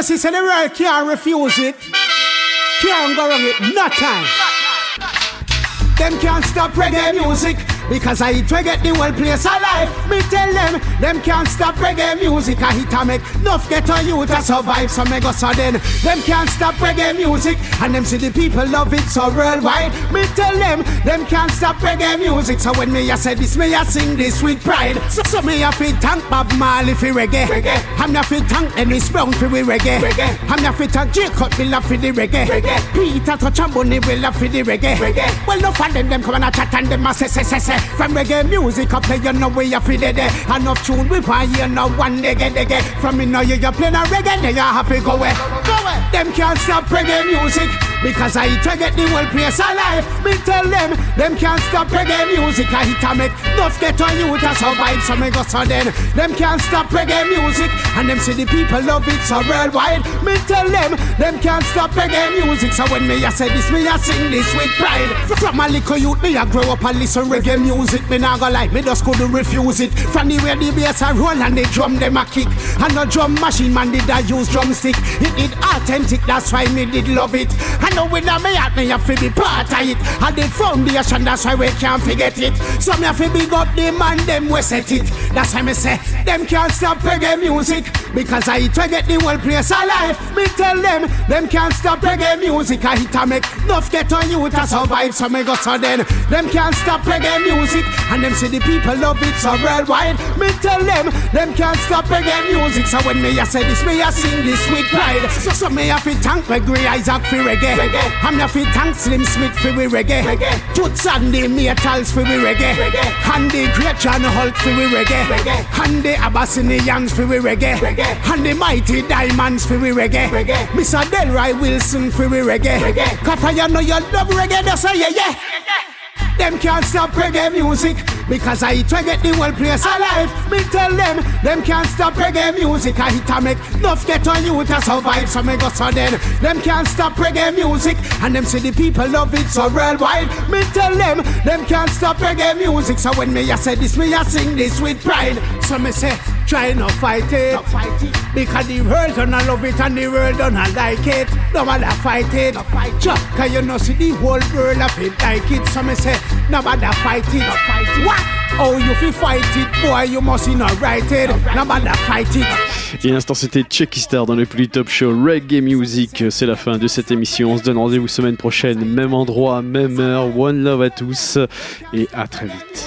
Know, see, say the world can't refuse it. Can't go wrong it, no time. Them can't stop reggae music. Because I hit reggae the whole place alive. Me tell them, them can't stop reggae music. I hit a make enough get on you to survive. So me go so then. Them can't stop reggae music. And them see the people love it so worldwide. Me tell them, them can't stop reggae music. So when me I say this, me I sing this with pride. So, so me I feel thank Bob Marley for reggae. reggae. I'm not fit thank Dennis Brown for we reggae. reggae. I'm not fit thank Jacob Miller for the reggae. reggae. Peter Tosh and Bunny Wailer for the reggae. reggae. Well, no for them, them come and a chat and them a say, say, say, say. from reggae music up there, you know we are fit there. Enough tune we want hear no one dege dege. From me know you are playing a reggae, then you have to go away. Go away. Them can't stop reggae music. Because I hit to get the whole place alive. Me tell them, them can't stop reggae music. I hit to make enough get on you to survive. So me go so then. Them can't stop reggae music. And them see the people love it so worldwide. Me tell them, them can't stop reggae music. So when me I say this, me I sing this with pride. From a little youth, me I grow up and listen reggae music. Me not go like me just couldn't refuse it. From the way the bass a roll and the drum them a kick. And the drum machine man did I use drumstick. It did authentic, that's why me did love it. And know when me at me have to be part of it. And the foundation, that's why we can't forget it. So me have to big up the man, them we set it. That's why me say, them can't stop reggae music. Because I to get the whole place alive. Me tell them, them can't stop reggae music. I hit to make enough get on you to survive. So me go so then, them can't stop reggae music. And them say the people love it so worldwide. Me tell them, them can't stop reggae music. So when me I say this, me I sing this with pride. So, so me have to thank my great Isaac for reggae. reggae. I'm not fit thank Slim Smith for we reggae. reggae. Toots and the Maytals for we reggae. reggae. And the Great John Holt for we reggae. reggae. And the Abyssinians for we reggae. reggae. And the Mighty Diamonds for we reggae. reggae. Mr. Delroy Wilson for we reggae. reggae. I know you love reggae, that's say yeah, yeah. Them can't stop reggae music because I to get the whole place alive. Me tell them, them can't stop reggae music. I hit to make enough get on you to survive. So me go so then, them can't stop reggae music. And them say the people love it so worldwide. Me tell them, them can't stop reggae music. So when me I say this, me I sing this with pride. So me say, try not fight it. Not fight it. Because the world don't love it and the world don't like it. No matter fight it. No fight it. Cause you know see the whole world of it like it. So me say, no matter fight it. No fight it. What? Oh, you feel fight it, boy, you must not right it. No matter fight it. Et à l'instant, c'était Chucky Star dans le plus top show Reggae Music. C'est la fin de cette émission. On se donne rendez-vous semaine prochaine, même endroit, même heure. One love à tous et à très vite.